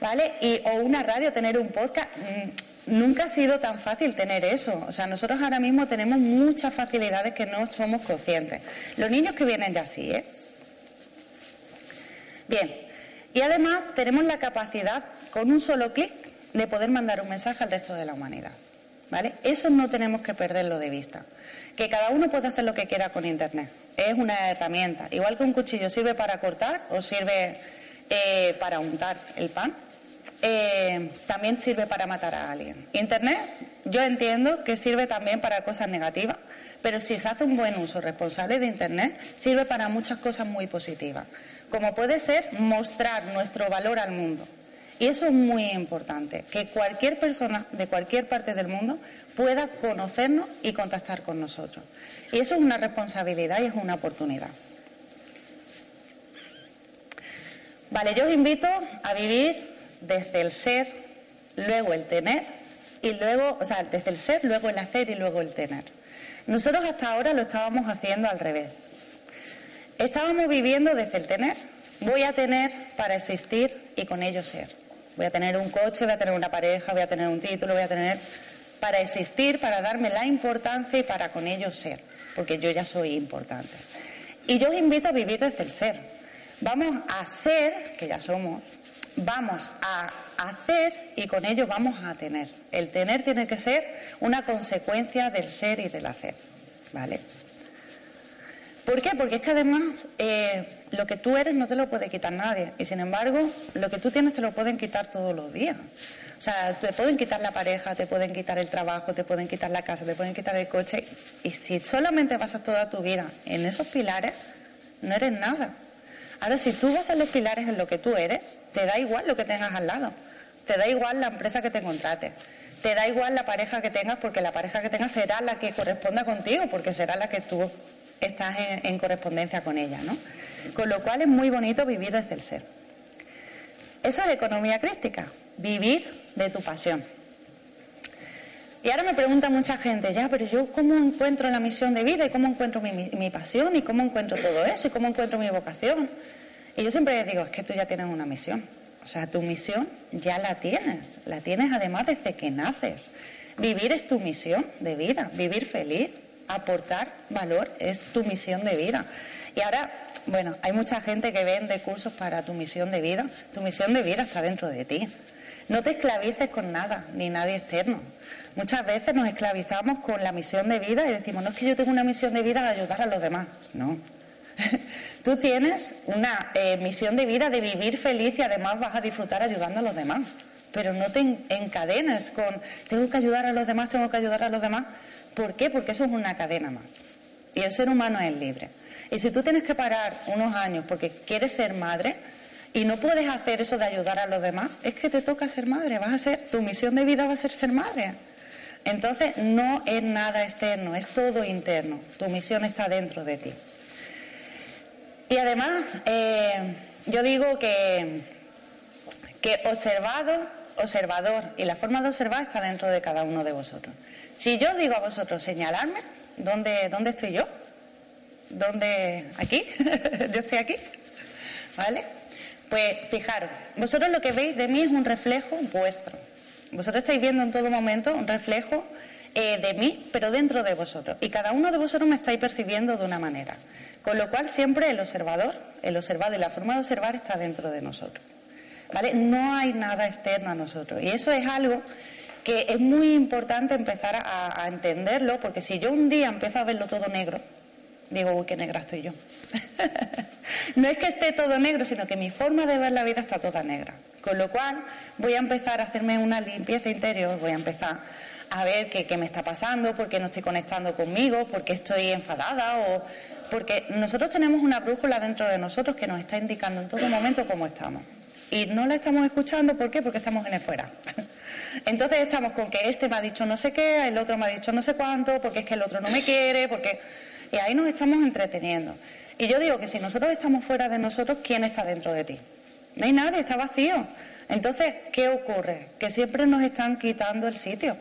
¿vale? Y, o una radio, tener un podcast. Mm, nunca ha sido tan fácil tener eso. O sea, nosotros ahora mismo tenemos muchas facilidades que no somos conscientes. Los niños que vienen ya sí, ¿eh? Bien. Y además tenemos la capacidad, con un solo clic, de poder mandar un mensaje al resto de la humanidad. ¿vale? Eso no tenemos que perderlo de vista. Que cada uno puede hacer lo que quiera con Internet. Es una herramienta. Igual que un cuchillo sirve para cortar o sirve eh, para untar el pan, eh, también sirve para matar a alguien. Internet, yo entiendo que sirve también para cosas negativas, pero si se hace un buen uso responsable de Internet, sirve para muchas cosas muy positivas, como puede ser mostrar nuestro valor al mundo. Y eso es muy importante, que cualquier persona de cualquier parte del mundo pueda conocernos y contactar con nosotros. Y eso es una responsabilidad y es una oportunidad. Vale, yo os invito a vivir desde el ser, luego el tener, y luego, o sea, desde el ser, luego el hacer y luego el tener. Nosotros hasta ahora lo estábamos haciendo al revés. Estábamos viviendo desde el tener. Voy a tener para existir y con ello ser. Voy a tener un coche, voy a tener una pareja, voy a tener un título, voy a tener para existir, para darme la importancia y para con ello ser, porque yo ya soy importante. Y yo os invito a vivir desde el ser. Vamos a ser, que ya somos, vamos a hacer y con ello vamos a tener. El tener tiene que ser una consecuencia del ser y del hacer. ¿Vale? ¿Por qué? Porque es que además eh, lo que tú eres no te lo puede quitar nadie. Y sin embargo, lo que tú tienes te lo pueden quitar todos los días. O sea, te pueden quitar la pareja, te pueden quitar el trabajo, te pueden quitar la casa, te pueden quitar el coche. Y si solamente basas toda tu vida en esos pilares, no eres nada. Ahora, si tú basas los pilares en lo que tú eres, te da igual lo que tengas al lado. Te da igual la empresa que te contrate. Te da igual la pareja que tengas, porque la pareja que tengas será la que corresponda contigo, porque será la que tú estás en, correspondencia con ella, ¿no? Con lo cual es muy bonito vivir desde el ser. Eso es economía crística, vivir de tu pasión. Y ahora me pregunta mucha gente, ya, pero yo cómo encuentro la misión de vida y cómo encuentro mi, pasión y cómo encuentro todo eso y cómo encuentro mi vocación. Y yo siempre les digo, es que tú ya tienes una misión. O sea, tu misión ya la tienes. La tienes además desde que naces. Vivir es tu misión de vida, vivir feliz, aportar valor es tu misión de vida. Y ahora, bueno, hay mucha gente que vende cursos para tu misión de vida. Tu misión de vida está dentro de ti. No te esclavices con nada, ni nadie externo. Muchas veces nos esclavizamos con la misión de vida y decimos, no es que yo tengo una misión de vida de ayudar a los demás. No. Tú tienes una eh, misión de vida de vivir feliz y además vas a disfrutar ayudando a los demás. Pero no te encadenes con, tengo que ayudar a los demás, tengo que ayudar a los demás. ¿Por qué? Porque eso es una cadena más. Y el ser humano es libre. Y si tú tienes que parar unos años porque quieres ser madre y no puedes hacer eso de ayudar a los demás, es que te toca ser madre. Vas a ser, tu misión de vida va a ser ser madre. Entonces no es nada externo, es todo interno. Tu misión está dentro de ti. Y además, eh, yo digo que, que observado, observador y la forma de observar está dentro de cada uno de vosotros. Si yo digo a vosotros señalarme, ¿dónde, dónde estoy yo? ¿Dónde? ¿Aquí? yo estoy aquí. ¿Vale? Pues fijaros, vosotros lo que veis de mí es un reflejo vuestro. Vosotros estáis viendo en todo momento un reflejo eh, de mí, pero dentro de vosotros. Y cada uno de vosotros me estáis percibiendo de una manera. Con lo cual siempre el observador, el observado y la forma de observar está dentro de nosotros. ¿Vale? No hay nada externo a nosotros. Y eso es algo que es muy importante empezar a, entenderlo, porque si yo un día empiezo a verlo todo negro, digo, uy, qué negra estoy yo. no es que esté todo negro, sino que mi forma de ver la vida está toda negra. Con lo cual voy a empezar a hacerme una limpieza interior, voy a empezar a ver qué, qué me está pasando, por qué no estoy conectando conmigo, por qué estoy enfadada o porque nosotros tenemos una brújula dentro de nosotros que nos está indicando en todo momento cómo estamos. Y no la estamos escuchando, ¿por qué? Porque estamos en el fuera. Entonces estamos con que este me ha dicho no sé qué, el otro me ha dicho no sé cuánto, porque es que el otro no me quiere, porque... Y ahí nos estamos entreteniendo. Y yo digo que si nosotros estamos fuera de nosotros, ¿quién está dentro de ti? No hay nadie, está vacío. Entonces, ¿qué ocurre? Que siempre nos están quitando el sitio.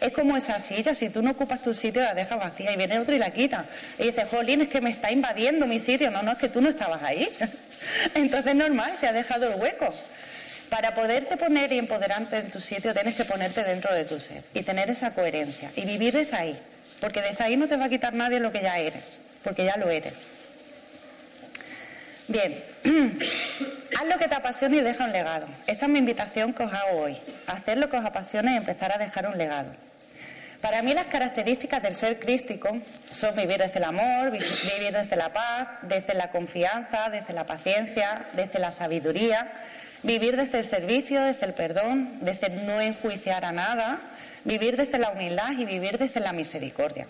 Es como esa silla, si tú no ocupas tu sitio, la dejas vacía y viene otro y la quita. Y dices, Jolín, es que me está invadiendo mi sitio. No, no, es que tú no estabas ahí. Entonces, normal, se ha dejado el hueco. Para poderte poner y empoderarte en tu sitio, tienes que ponerte dentro de tu ser y tener esa coherencia y vivir desde ahí. Porque desde ahí no te va a quitar nadie lo que ya eres, porque ya lo eres. Bien, haz lo que te apasione y deja un legado. Esta es mi invitación que os hago hoy. Hacer lo que os apasione y empezar a dejar un legado. Para mí las características del ser crístico son vivir desde el amor, vivir desde la paz, desde la confianza, desde la paciencia, desde la sabiduría, vivir desde el servicio, desde el perdón, desde no enjuiciar a nada, vivir desde la humildad y vivir desde la misericordia.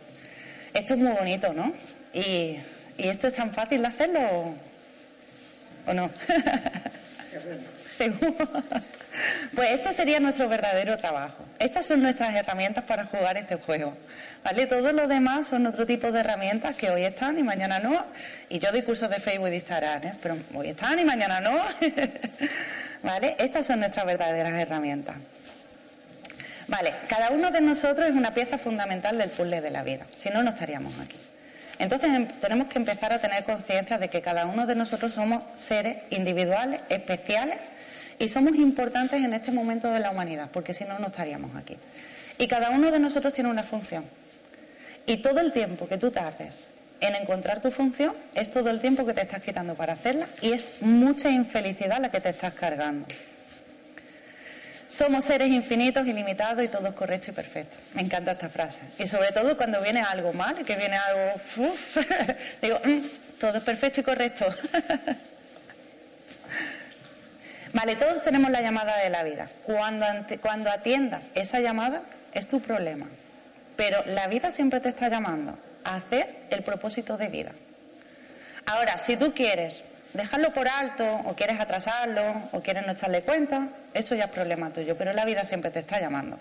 Esto es muy bonito, ¿no? Y, esto es tan fácil de hacerlo o no. Pues este sería nuestro verdadero trabajo. Estas son nuestras herramientas para jugar este juego. ¿Vale? Todo lo demás son otro tipo de herramientas que hoy están y mañana no. Y yo doy cursos de Facebook y de Instagram, ¿eh? pero hoy están y mañana no. ¿Vale? Estas son nuestras verdaderas herramientas. Vale, cada uno de nosotros es una pieza fundamental del puzzle de la vida. Si no, no estaríamos aquí. Entonces em, tenemos que empezar a tener conciencia de que cada uno de nosotros somos seres individuales, especiales, y somos importantes en este momento de la humanidad, porque si no, no estaríamos aquí. Y cada uno de nosotros tiene una función. Y todo el tiempo que tú tardes en encontrar tu función es todo el tiempo que te estás quitando para hacerla y es mucha infelicidad la que te estás cargando. Somos seres infinitos, ilimitados y todo es correcto y perfecto. Me encanta esta frase. Y sobre todo cuando viene algo mal, que viene algo... Uf, digo, mm, todo es perfecto y correcto. vale, todos tenemos la llamada de la vida. Cuando, cuando atiendas esa llamada, es tu problema. Pero la vida siempre te está llamando a hacer el propósito de vida. Ahora, si tú quieres dejarlo por alto o quieres atrasarlo o quieres no echarle cuenta, eso ya es problema tuyo, pero la vida siempre te está llamando.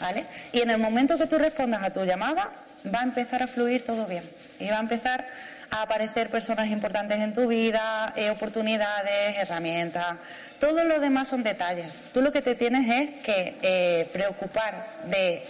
¿Vale? Y en el momento que tú respondas a tu llamada, va a empezar a fluir todo bien. Y va a empezar a aparecer personas importantes en tu vida, eh, oportunidades, herramientas. Todo lo demás son detalles. Tú lo que te tienes es que eh, preocupar de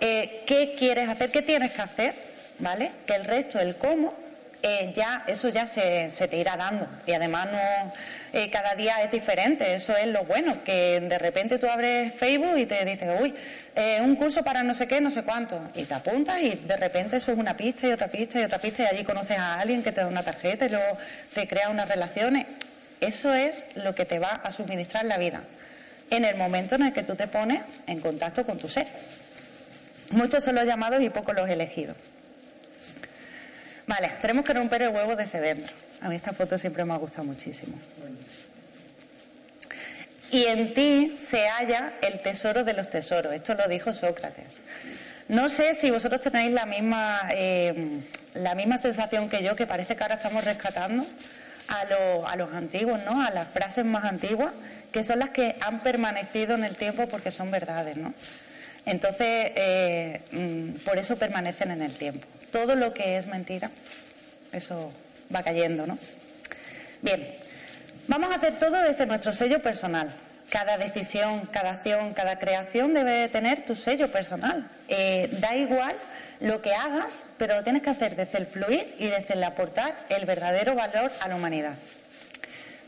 eh, qué quieres hacer, qué tienes que hacer, ¿vale? Que el resto, el cómo, eh, ya eso ya se, se, te irá dando. Y además no eh, cada día es diferente, eso es lo bueno, que de repente tú abres Facebook y te dices, uy, eh, un curso para no sé qué, no sé cuánto, y te apuntas y de repente eso es una pista y otra pista y otra pista y allí conoces a alguien que te da una tarjeta y luego te crea unas relaciones. Eso es lo que te va a suministrar la vida en el momento en el que tú te pones en contacto con tu ser. Muchos son los llamados y pocos los elegidos. Vale, tenemos que romper el huevo desde dentro. A mí esta foto siempre me ha gustado muchísimo. Y en ti se halla el tesoro de los tesoros. Esto lo dijo Sócrates. No sé si vosotros tenéis la misma, eh, la misma sensación que yo, que parece que ahora estamos rescatando a, a los antiguos, ¿no? A las frases más antiguas, que son las que han permanecido en el tiempo porque son verdades, ¿no? Entonces, eh, mm, por eso permanecen en el tiempo todo lo que es mentira, eso va cayendo, ¿no? Bien, vamos a hacer todo desde nuestro sello personal. Cada decisión, cada acción, cada creación debe tener tu sello personal. Eh, da igual lo que hagas, pero lo tienes que hacer desde el fluir y desde el aportar el verdadero valor a la humanidad.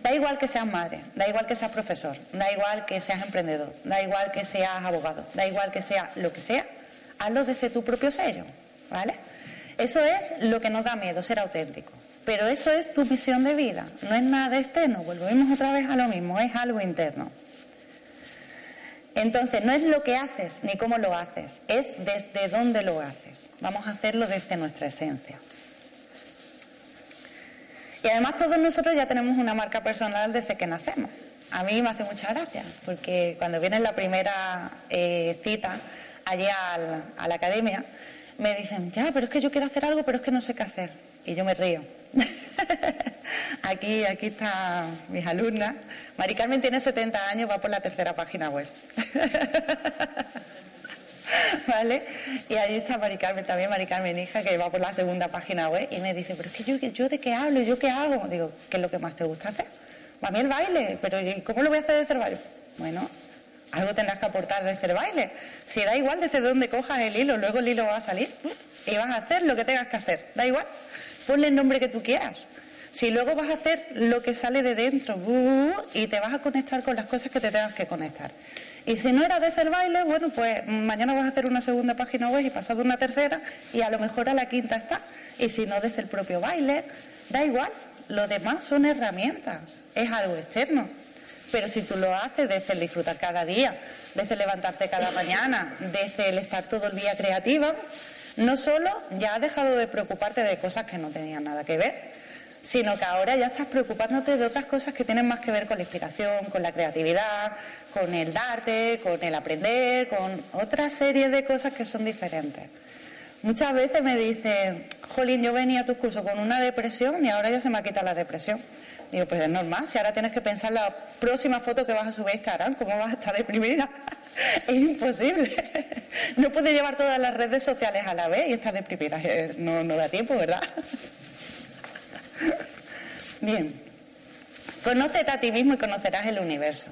Da igual que seas madre, da igual que seas profesor, da igual que seas emprendedor, da igual que seas abogado, da igual que sea lo que sea, hazlo desde tu propio sello, ¿vale? Eso es lo que nos da miedo, ser auténtico. Pero eso es tu visión de vida, no es nada externo, volvemos otra vez a lo mismo, es algo interno. Entonces, no es lo que haces ni cómo lo haces, es desde dónde lo haces. Vamos a hacerlo desde nuestra esencia. Y además todos nosotros ya tenemos una marca personal desde que nacemos. A mí me hace mucha gracia, porque cuando viene la primera eh, cita allí a la academia, me dicen, ya, pero es que yo quiero hacer algo, pero es que no sé qué hacer. Y yo me río. aquí, aquí están mis alumnas. Mari Carmen tiene 70 años, va por la tercera página web. ¿Vale? Y ahí está Mari Carmen también, Mari Carmen hija, que va por la segunda página web y me dice, pero es que yo, yo de qué hablo, yo qué hago. Digo, ¿qué es lo que más te gusta hacer? A mí el baile, pero ¿cómo lo voy a hacer de baile? Bueno, algo tendrás que aportar desde el baile. Si da igual desde dónde cojas el hilo, luego el hilo va a salir y vas a hacer lo que tengas que hacer. Da igual. Ponle el nombre que tú quieras. Si luego vas a hacer lo que sale de dentro y te vas a conectar con las cosas que te tengas que conectar. Y si no era el baile, bueno, pues mañana vas a hacer una segunda página web y pasado una tercera y a lo mejor a la quinta está. Y si no desde el propio baile, da igual. Lo demás son herramientas, es algo externo. Pero si tú lo haces desde el disfrutar cada día, desde levantarte cada mañana, desde el estar todo el día creativa, no solo ya has dejado de preocuparte de cosas que no tenían nada que ver, sino que ahora ya estás preocupándote de otras cosas que tienen más que ver con la inspiración, con la creatividad, con el darte, con el aprender, con otra serie de cosas que son diferentes. Muchas veces me dicen, Jolín, yo venía a tus cursos con una depresión y ahora ya se me ha quitado la depresión. Digo, pues es normal, si ahora tienes que pensar la próxima foto que vas a subir a Instagram, ¿cómo vas a estar deprimida? es imposible. no puedes llevar todas las redes sociales a la vez y estar deprimida. Eh, no, no da tiempo, ¿verdad? Bien. Conócete a ti mismo y conocerás el universo.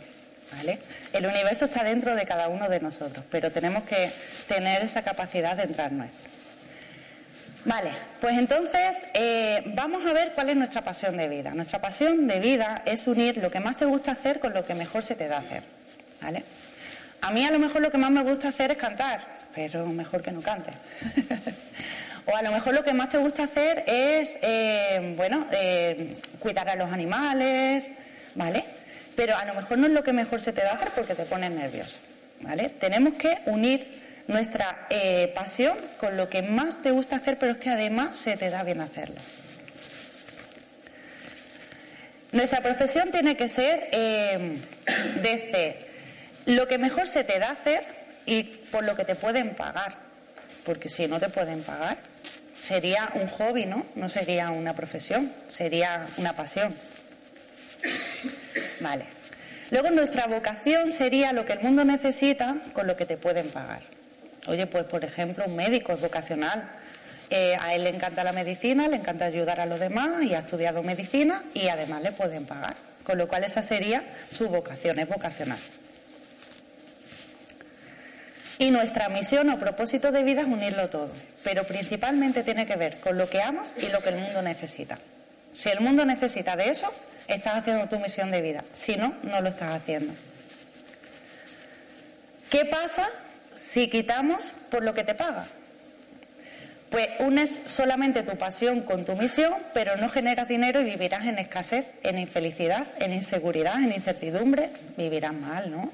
El universo está dentro de cada uno de nosotros, pero tenemos que tener esa capacidad de entrar nuestro. Vale, pues entonces eh, vamos a ver cuál es nuestra pasión de vida. Nuestra pasión de vida es unir lo que más te gusta hacer con lo que mejor se te da hacer. ¿Vale? A mí a lo mejor lo que más me gusta hacer es cantar, pero mejor que no cante. O a lo mejor lo que más te gusta hacer es, eh, bueno, eh, cuidar a los animales, ¿vale? Pero a lo mejor no es lo que mejor se te da hacer porque te pones nervioso, ¿vale? Tenemos que unir nuestra eh, pasión con lo que más te gusta hacer, pero es que además se te da bien hacerlo. Nuestra profesión tiene que ser desde lo que mejor se te da hacer y por lo que te pueden pagar, porque si no te pueden pagar, sería un hobby, ¿no? No sería una profesión, sería una pasión. Vale. Luego nuestra vocación sería lo que el mundo necesita con lo que te pueden pagar. Oye, pues por ejemplo, un médico es vocacional. Eh, a él le encanta la medicina, le encanta ayudar a los demás y ha estudiado medicina y además le pueden pagar. Con lo cual esa sería su vocación, es vocacional. Y nuestra misión o propósito de vida es unirlo todo, pero principalmente tiene que ver con lo que amas y lo que el mundo necesita. Si el mundo necesita de eso, estás haciendo tu misión de vida. Si no, no lo estás haciendo. ¿Qué pasa si quitamos por lo que te paga? Pues unes solamente tu pasión con tu misión, pero no generas dinero y vivirás en escasez, en infelicidad, en inseguridad, en incertidumbre. Vivirás mal, ¿no?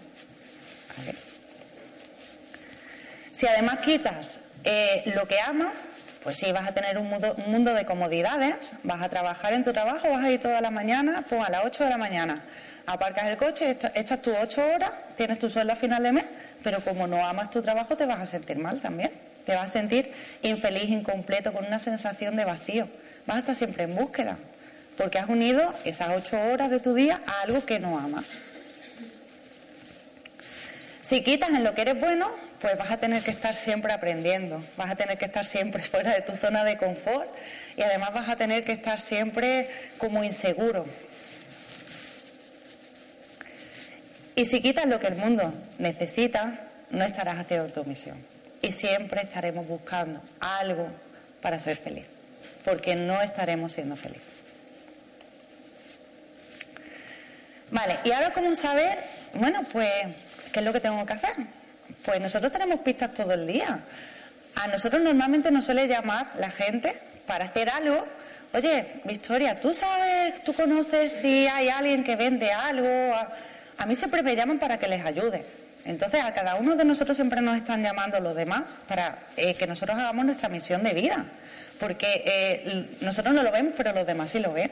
Si además quitas eh, lo que amas, pues sí, vas a tener un mundo, de comodidades, vas a trabajar en tu trabajo, vas a ir toda la mañana, pues a las 8 de la mañana, aparcas el coche, echas tus 8 horas, tienes tu sueldo a final de mes, pero como no amas tu trabajo te vas a sentir mal también, te vas a sentir infeliz, incompleto, con una sensación de vacío, vas a estar siempre en búsqueda, porque has unido esas 8 horas de tu día a algo que no amas. Si quitas en lo que eres bueno, pues vas a tener que estar siempre aprendiendo, vas a tener que estar siempre fuera de tu zona de confort y además vas a tener que estar siempre como inseguro. Y si quitas lo que el mundo necesita, no estarás haciendo tu misión. Y siempre estaremos buscando algo para ser feliz, porque no estaremos siendo felices. Vale, y ahora cómo saber, bueno, pues, ¿qué es lo que tengo que hacer? Pues nosotros tenemos pistas todo el día. A nosotros normalmente nos suele llamar la gente para hacer algo. Oye, Victoria, ¿tú sabes, tú conoces si hay alguien que vende algo? Mí siempre me llaman para que les ayude. Entonces, a cada uno de nosotros siempre nos están llamando los demás para eh, que nosotros hagamos nuestra misión de vida. Porque eh, nosotros no lo vemos, pero los demás sí lo ven.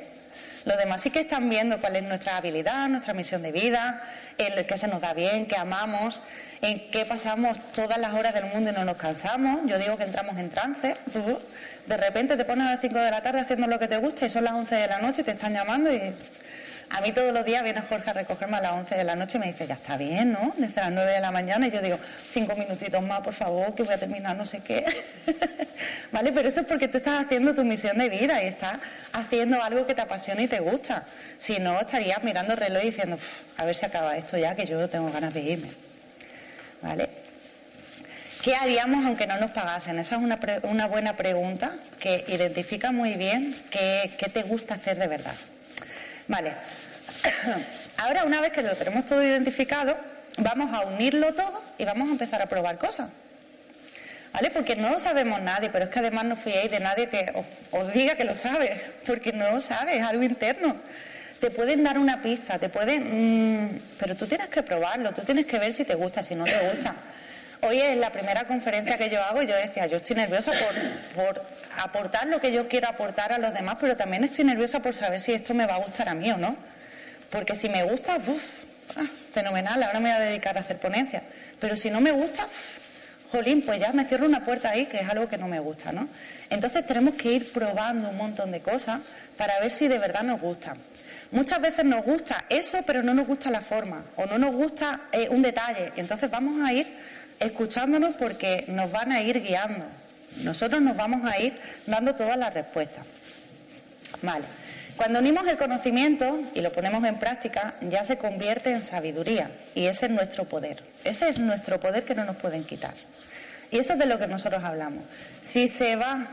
Los demás sí que están viendo cuál es nuestra habilidad, nuestra misión de vida, el que se nos da bien, que amamos en qué pasamos todas las horas del mundo y no nos cansamos. Yo digo que entramos en trance. De repente te pones a las 5 de la tarde haciendo lo que te gusta y son las 11 de la noche y te están llamando y a mí todos los días viene Jorge a recogerme a las 11 de la noche y me dice, ya está bien, ¿no? Desde las 9 de la mañana y yo digo, cinco minutitos más, por favor, que voy a terminar no sé qué. ¿Vale? Pero eso es porque tú estás haciendo tu misión de vida y estás haciendo algo que te apasiona y te gusta. Si no, estarías mirando el reloj y diciendo, a ver si acaba esto ya, que yo tengo ganas de irme. ¿Vale? ¿Qué haríamos aunque no nos pagasen? Esa es una, una buena pregunta que identifica muy bien qué, qué te gusta hacer de verdad. Vale. Ahora, una vez que lo tenemos todo identificado, vamos a unirlo todo y vamos a empezar a probar cosas. ¿Vale? Porque no lo sabemos nadie, pero es que además no fiéis de nadie que os, diga que lo sabe, porque no lo sabe, es algo interno. Te pueden dar una pista, te pueden. Mm, pero tú tienes que probarlo, tú tienes que ver si te gusta, si no te gusta. Hoy en la primera conferencia que yo hago, yo decía, yo estoy nerviosa por, por aportar lo que yo quiero aportar a los demás, pero también estoy nerviosa por saber si esto me va a gustar a mí o no. Porque si me gusta, uf, ah, fenomenal, ahora me voy a dedicar a hacer ponencias. Pero si no me gusta, jolín, pues ya me cierro una puerta ahí, que es algo que no me gusta, ¿no? Entonces tenemos que ir probando un montón de cosas para ver si de verdad nos gustan. Muchas veces nos gusta eso, pero no nos gusta la forma o no nos gusta eh, un detalle. Entonces vamos a ir escuchándonos porque nos van a ir guiando. Nosotros nos vamos a ir dando todas las respuestas. Vale. Cuando unimos el conocimiento y lo ponemos en práctica, ya se convierte en sabiduría y ese es nuestro poder. Ese es nuestro poder que no nos pueden quitar. Y eso es de lo que nosotros hablamos. Si se va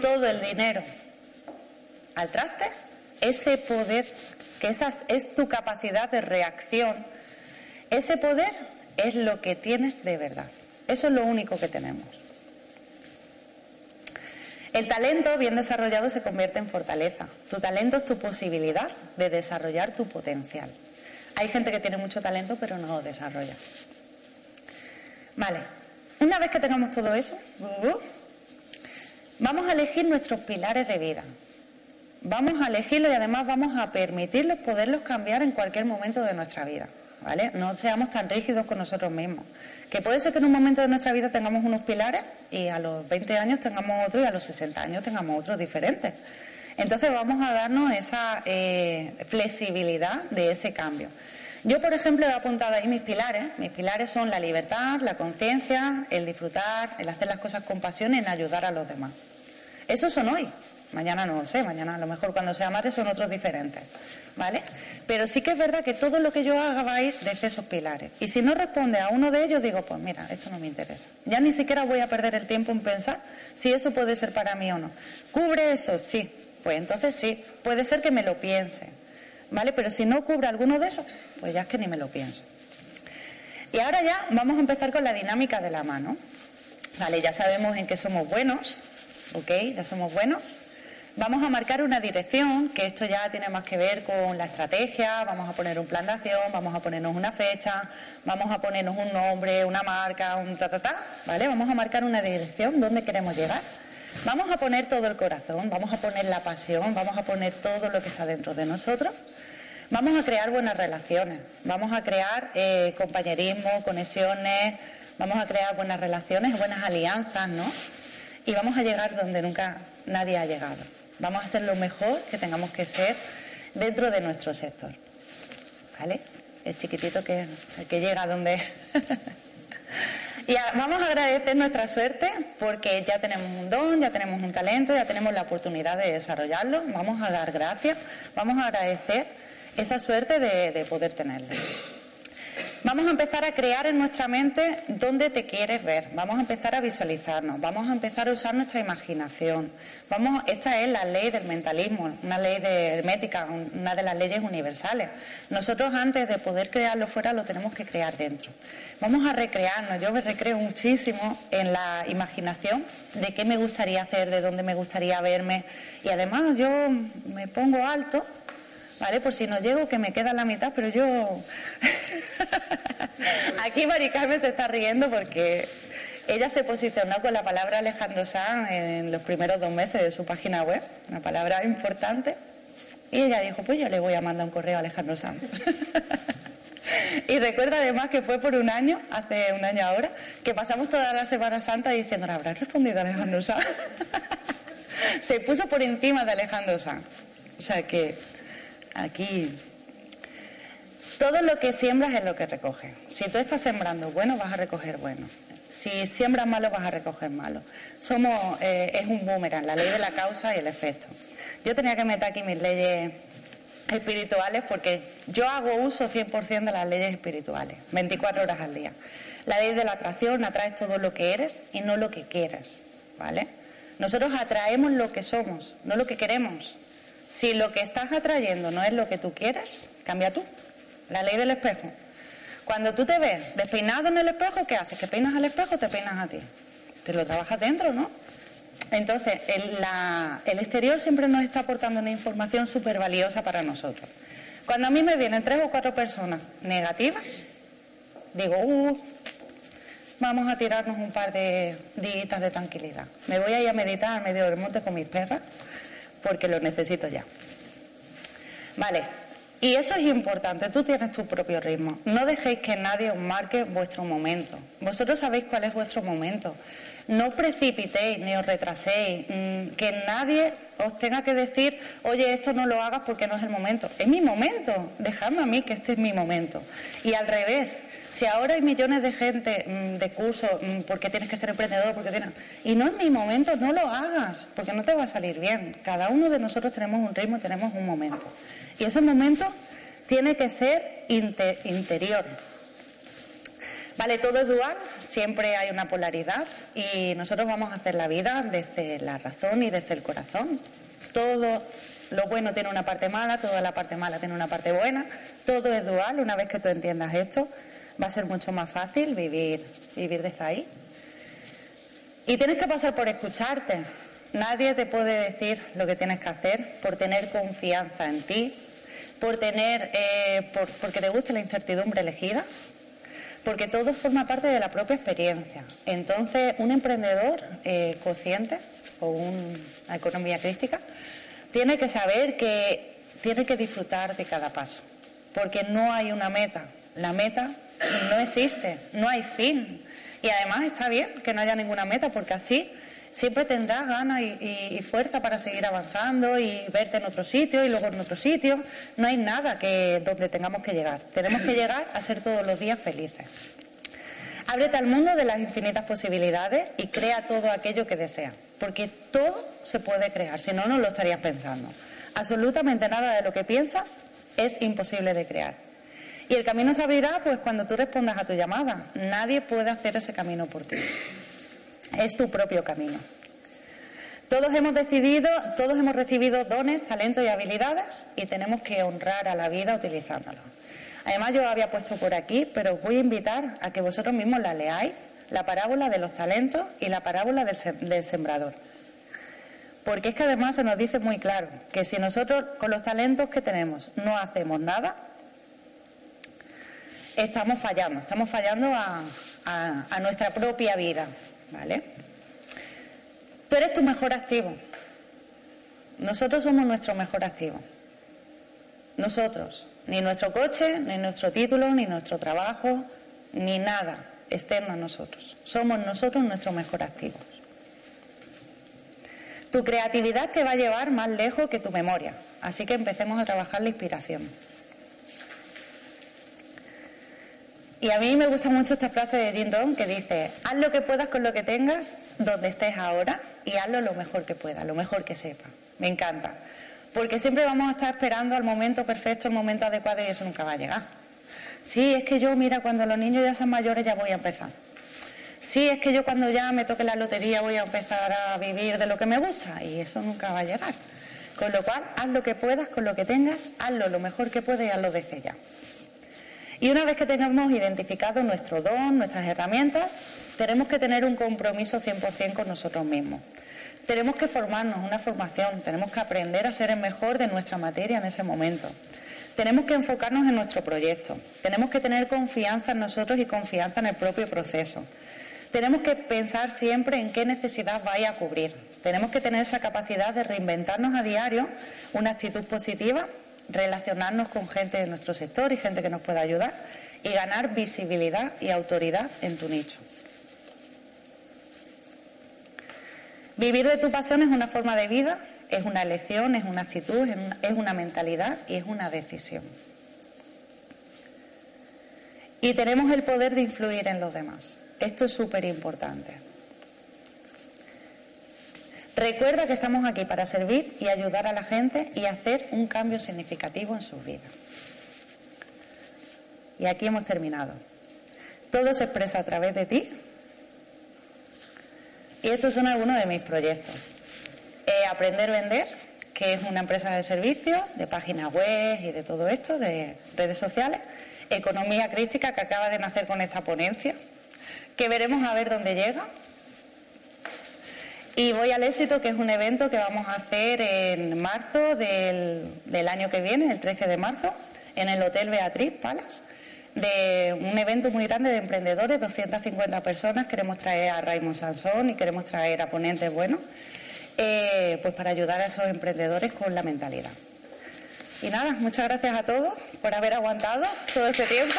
todo el dinero al traste, ese poder, que esa es tu capacidad de reacción, ese poder es lo que tienes de verdad. Eso es lo único que tenemos. El talento bien desarrollado se convierte en fortaleza. Tu talento es tu posibilidad de desarrollar tu potencial. Hay gente que tiene mucho talento pero no lo desarrolla. Vale, una vez que tengamos todo eso, uh, vamos a elegir nuestros pilares de vida. Vamos a elegirlos y además vamos a permitirlos poderlos cambiar en cualquier momento de nuestra vida. ¿Vale? No seamos tan rígidos con nosotros mismos. Que puede ser que en un momento de nuestra vida tengamos unos pilares y a los 20 años tengamos otros y a los 60 años tengamos otros diferentes. Entonces vamos a darnos esa eh, flexibilidad de ese cambio. Yo, por ejemplo, he apuntado ahí mis pilares. Mis pilares son la libertad, la conciencia, el disfrutar, el hacer las cosas con pasión y en ayudar a los demás. Esos son hoy. Mañana no lo sé, mañana a lo mejor cuando sea madre son otros diferentes, ¿vale? Pero sí que es verdad que todo lo que yo haga va a ir desde esos pilares. Y si no responde a uno de ellos, digo, pues mira, esto no me interesa. Ya ni siquiera voy a perder el tiempo en pensar si eso puede ser para mí o no. ¿Cubre eso? Sí. Pues entonces sí, puede ser que me lo piense, ¿vale? Pero si no cubre alguno de esos, pues ya es que ni me lo pienso. Y ahora ya vamos a empezar con la dinámica de la mano. Vale, ya sabemos en qué somos buenos, ¿ok? Ya somos buenos. Vamos a marcar una dirección, que esto ya tiene más que ver con la estrategia, vamos a poner un plan de acción, vamos a ponernos una fecha, vamos a ponernos un nombre, una marca, un ta ta ta, ¿vale? Vamos a marcar una dirección donde queremos llegar. Vamos a poner todo el corazón, vamos a poner la pasión, vamos a poner todo lo que está dentro de nosotros. Vamos a crear buenas relaciones, vamos a crear eh, compañerismo, conexiones, vamos a crear buenas relaciones, buenas alianzas, ¿no? Y vamos a llegar donde nunca nadie ha llegado. Vamos a ser lo mejor que tengamos que ser dentro de nuestro sector. ¿Vale? El chiquitito que, el que llega donde. y vamos a agradecer nuestra suerte porque ya tenemos un don, ya tenemos un talento, ya tenemos la oportunidad de desarrollarlo. Vamos a dar gracias, vamos a agradecer esa suerte de, de poder tenerlo. Vamos a empezar a crear en nuestra mente dónde te quieres ver. Vamos a empezar a visualizarnos. Vamos a empezar a usar nuestra imaginación. Vamos, esta es la ley del mentalismo, una ley de hermética, una de las leyes universales. Nosotros antes de poder crearlo fuera lo tenemos que crear dentro. Vamos a recrearnos. Yo me recreo muchísimo en la imaginación de qué me gustaría hacer, de dónde me gustaría verme. Y además yo me pongo alto ¿vale? Por si no llego, que me queda la mitad, pero yo... Aquí Mari Carmen se está riendo porque ella se posicionó con la palabra Alejandro Sanz en los primeros dos meses de su página web, una palabra importante, y ella dijo, pues yo le voy a mandar un correo a Alejandro Sanz. y recuerda además que fue por un año, hace un año ahora, que pasamos toda la Semana Santa diciendo, ¿le habrá respondido Alejandro Sanz? se puso por encima de Alejandro Sanz. O sea que Aquí. Todo lo que siembras es lo que recoges. Si tú estás sembrando bueno, vas a recoger bueno. Si siembras malo, vas a recoger malo. Somos, eh, es un boomerang, la ley de la causa y el efecto. Yo tenía que meter aquí mis leyes espirituales porque yo hago uso 100% de las leyes espirituales, 24 horas al día. La ley de la atracción, atraes todo lo que eres y no lo que quieres, ¿vale? Nosotros atraemos lo que somos, no lo que queremos. Si lo que estás atrayendo no es lo que tú quieres, cambia tú. La ley del espejo. Cuando tú te ves despeinado en el espejo, ¿qué haces? ¿Que peinas al espejo o te peinas a ti? Te lo trabajas dentro, ¿no? Entonces, el, el exterior siempre nos está aportando una información súper valiosa para nosotros. Cuando a mí me vienen tres o cuatro personas negativas, digo, uh, vamos a tirarnos un par de días de tranquilidad. Me voy a ir a meditar al medio del monte con mis perras porque lo necesito ya. Vale, y eso es importante, tú tienes tu propio ritmo. No dejéis que nadie os marque vuestro momento. Vosotros sabéis cuál es vuestro momento. No precipitéis ni os retraséis. Mm, que nadie os tenga que decir, oye, esto no lo hagas porque no es el momento. Es mi momento. Dejadme a mí que este es mi momento. Y al revés, si ahora hay millones de gente mm, de cursos, mm, porque tienes que ser emprendedor, porque tienes... Y no es mi momento, no lo hagas, porque no te va a salir bien. Cada uno de nosotros tenemos un ritmo, tenemos un momento. Y ese momento tiene que ser interior. Vale, todo es dual, siempre hay una polaridad y nosotros vamos a hacer la vida desde la razón y desde el corazón. Todo lo bueno tiene una parte mala, toda la parte mala tiene una parte buena, todo es dual, una vez que tú entiendas esto, va a ser mucho más fácil vivir, vivir desde ahí. Y tienes que pasar por escucharte, Nadie te puede decir lo que tienes que hacer por tener confianza en ti, por tener, eh, por, porque te guste la incertidumbre elegida, porque todo forma parte de la propia experiencia. Entonces, un emprendedor eh, consciente o una economía crítica tiene que saber que tiene que disfrutar de cada paso, porque no hay una meta. La meta no existe, no hay fin. Y además está bien que no haya ninguna meta, porque así siempre tendrás ganas y, fuerza para seguir avanzando y verte en otro sitio y luego en otro sitio. No hay nada que donde tengamos que llegar. Tenemos que llegar a ser todos los días felices. Ábrete al mundo de las infinitas posibilidades y crea todo aquello que deseas, porque todo se puede crear, si no, no lo estarías pensando. Absolutamente nada de lo que piensas es imposible de crear. Y el camino se abrirá pues cuando tú respondas a tu llamada. Nadie puede hacer ese camino por ti. Es tu propio camino. Todos hemos decidido, todos hemos recibido dones, talentos y habilidades y tenemos que honrar a la vida utilizándolos. Además, yo había puesto por aquí, pero os voy a invitar a que vosotros mismos la leáis, la parábola de los talentos y la parábola del, sembrador. Porque es que además se nos dice muy claro que si nosotros con los talentos que tenemos no hacemos nada, estamos fallando, estamos fallando a nuestra propia vida. ¿Vale? Tú eres tu mejor activo. Nosotros somos nuestro mejor activo. Nosotros. Ni nuestro coche, ni nuestro título, ni nuestro trabajo, ni nada externo a nosotros. Somos nosotros nuestro mejor activo. Tu creatividad te va a llevar más lejos que tu memoria. Así que empecemos a trabajar la inspiración. Y a mí me gusta mucho esta frase de Jim Rohn que dice, haz lo que puedas con lo que tengas, donde estés ahora, y hazlo lo mejor que puedas, lo mejor que sepas. Me encanta. Porque siempre vamos a estar esperando al momento perfecto, el momento adecuado, y eso nunca va a llegar. Sí, es que yo, mira, cuando los niños ya son mayores ya voy a empezar. Sí, es que yo cuando ya me toque la lotería voy a empezar a vivir de lo que me gusta, y eso nunca va a llegar. Con lo cual, haz lo que puedas con lo que tengas, hazlo lo mejor que puedas y hazlo desde ya. Y una vez que tengamos identificado nuestro don, nuestras herramientas, tenemos que tener un compromiso 100% con nosotros mismos. Tenemos que formarnos, una formación, tenemos que aprender a ser el mejor de nuestra materia en ese momento. Tenemos que enfocarnos en nuestro proyecto, tenemos que tener confianza en nosotros y confianza en el propio proceso. Tenemos que pensar siempre en qué necesidad vaya a cubrir. Tenemos que tener esa capacidad de reinventarnos a diario, una actitud positiva relacionarnos con gente de nuestro sector y gente que nos pueda ayudar y ganar visibilidad y autoridad en tu nicho. Vivir de tu pasión es una forma de vida, es una elección, es una actitud, es una mentalidad y es una decisión. Y tenemos el poder de influir en los demás. Esto es súper importante. Recuerda que estamos aquí para servir y ayudar a la gente y hacer un cambio significativo en sus vidas. Y aquí hemos terminado. Todo se expresa a través de ti. Y estos son algunos de mis proyectos. Eh, Aprender a Vender, que es una empresa de servicios, de páginas web y de todo esto, de redes sociales. Economía Crística, que acaba de nacer con esta ponencia, que veremos a ver dónde llega. Y voy al éxito, que es un evento que vamos a hacer en marzo del, año que viene, el 13 de marzo, en el Hotel Beatriz Palas, de un evento muy grande de emprendedores, 250 personas. Queremos traer a Raymond Sansón y queremos traer a ponentes buenos, eh, pues para ayudar a esos emprendedores con la mentalidad. Y nada, muchas gracias a todos por haber aguantado todo este tiempo.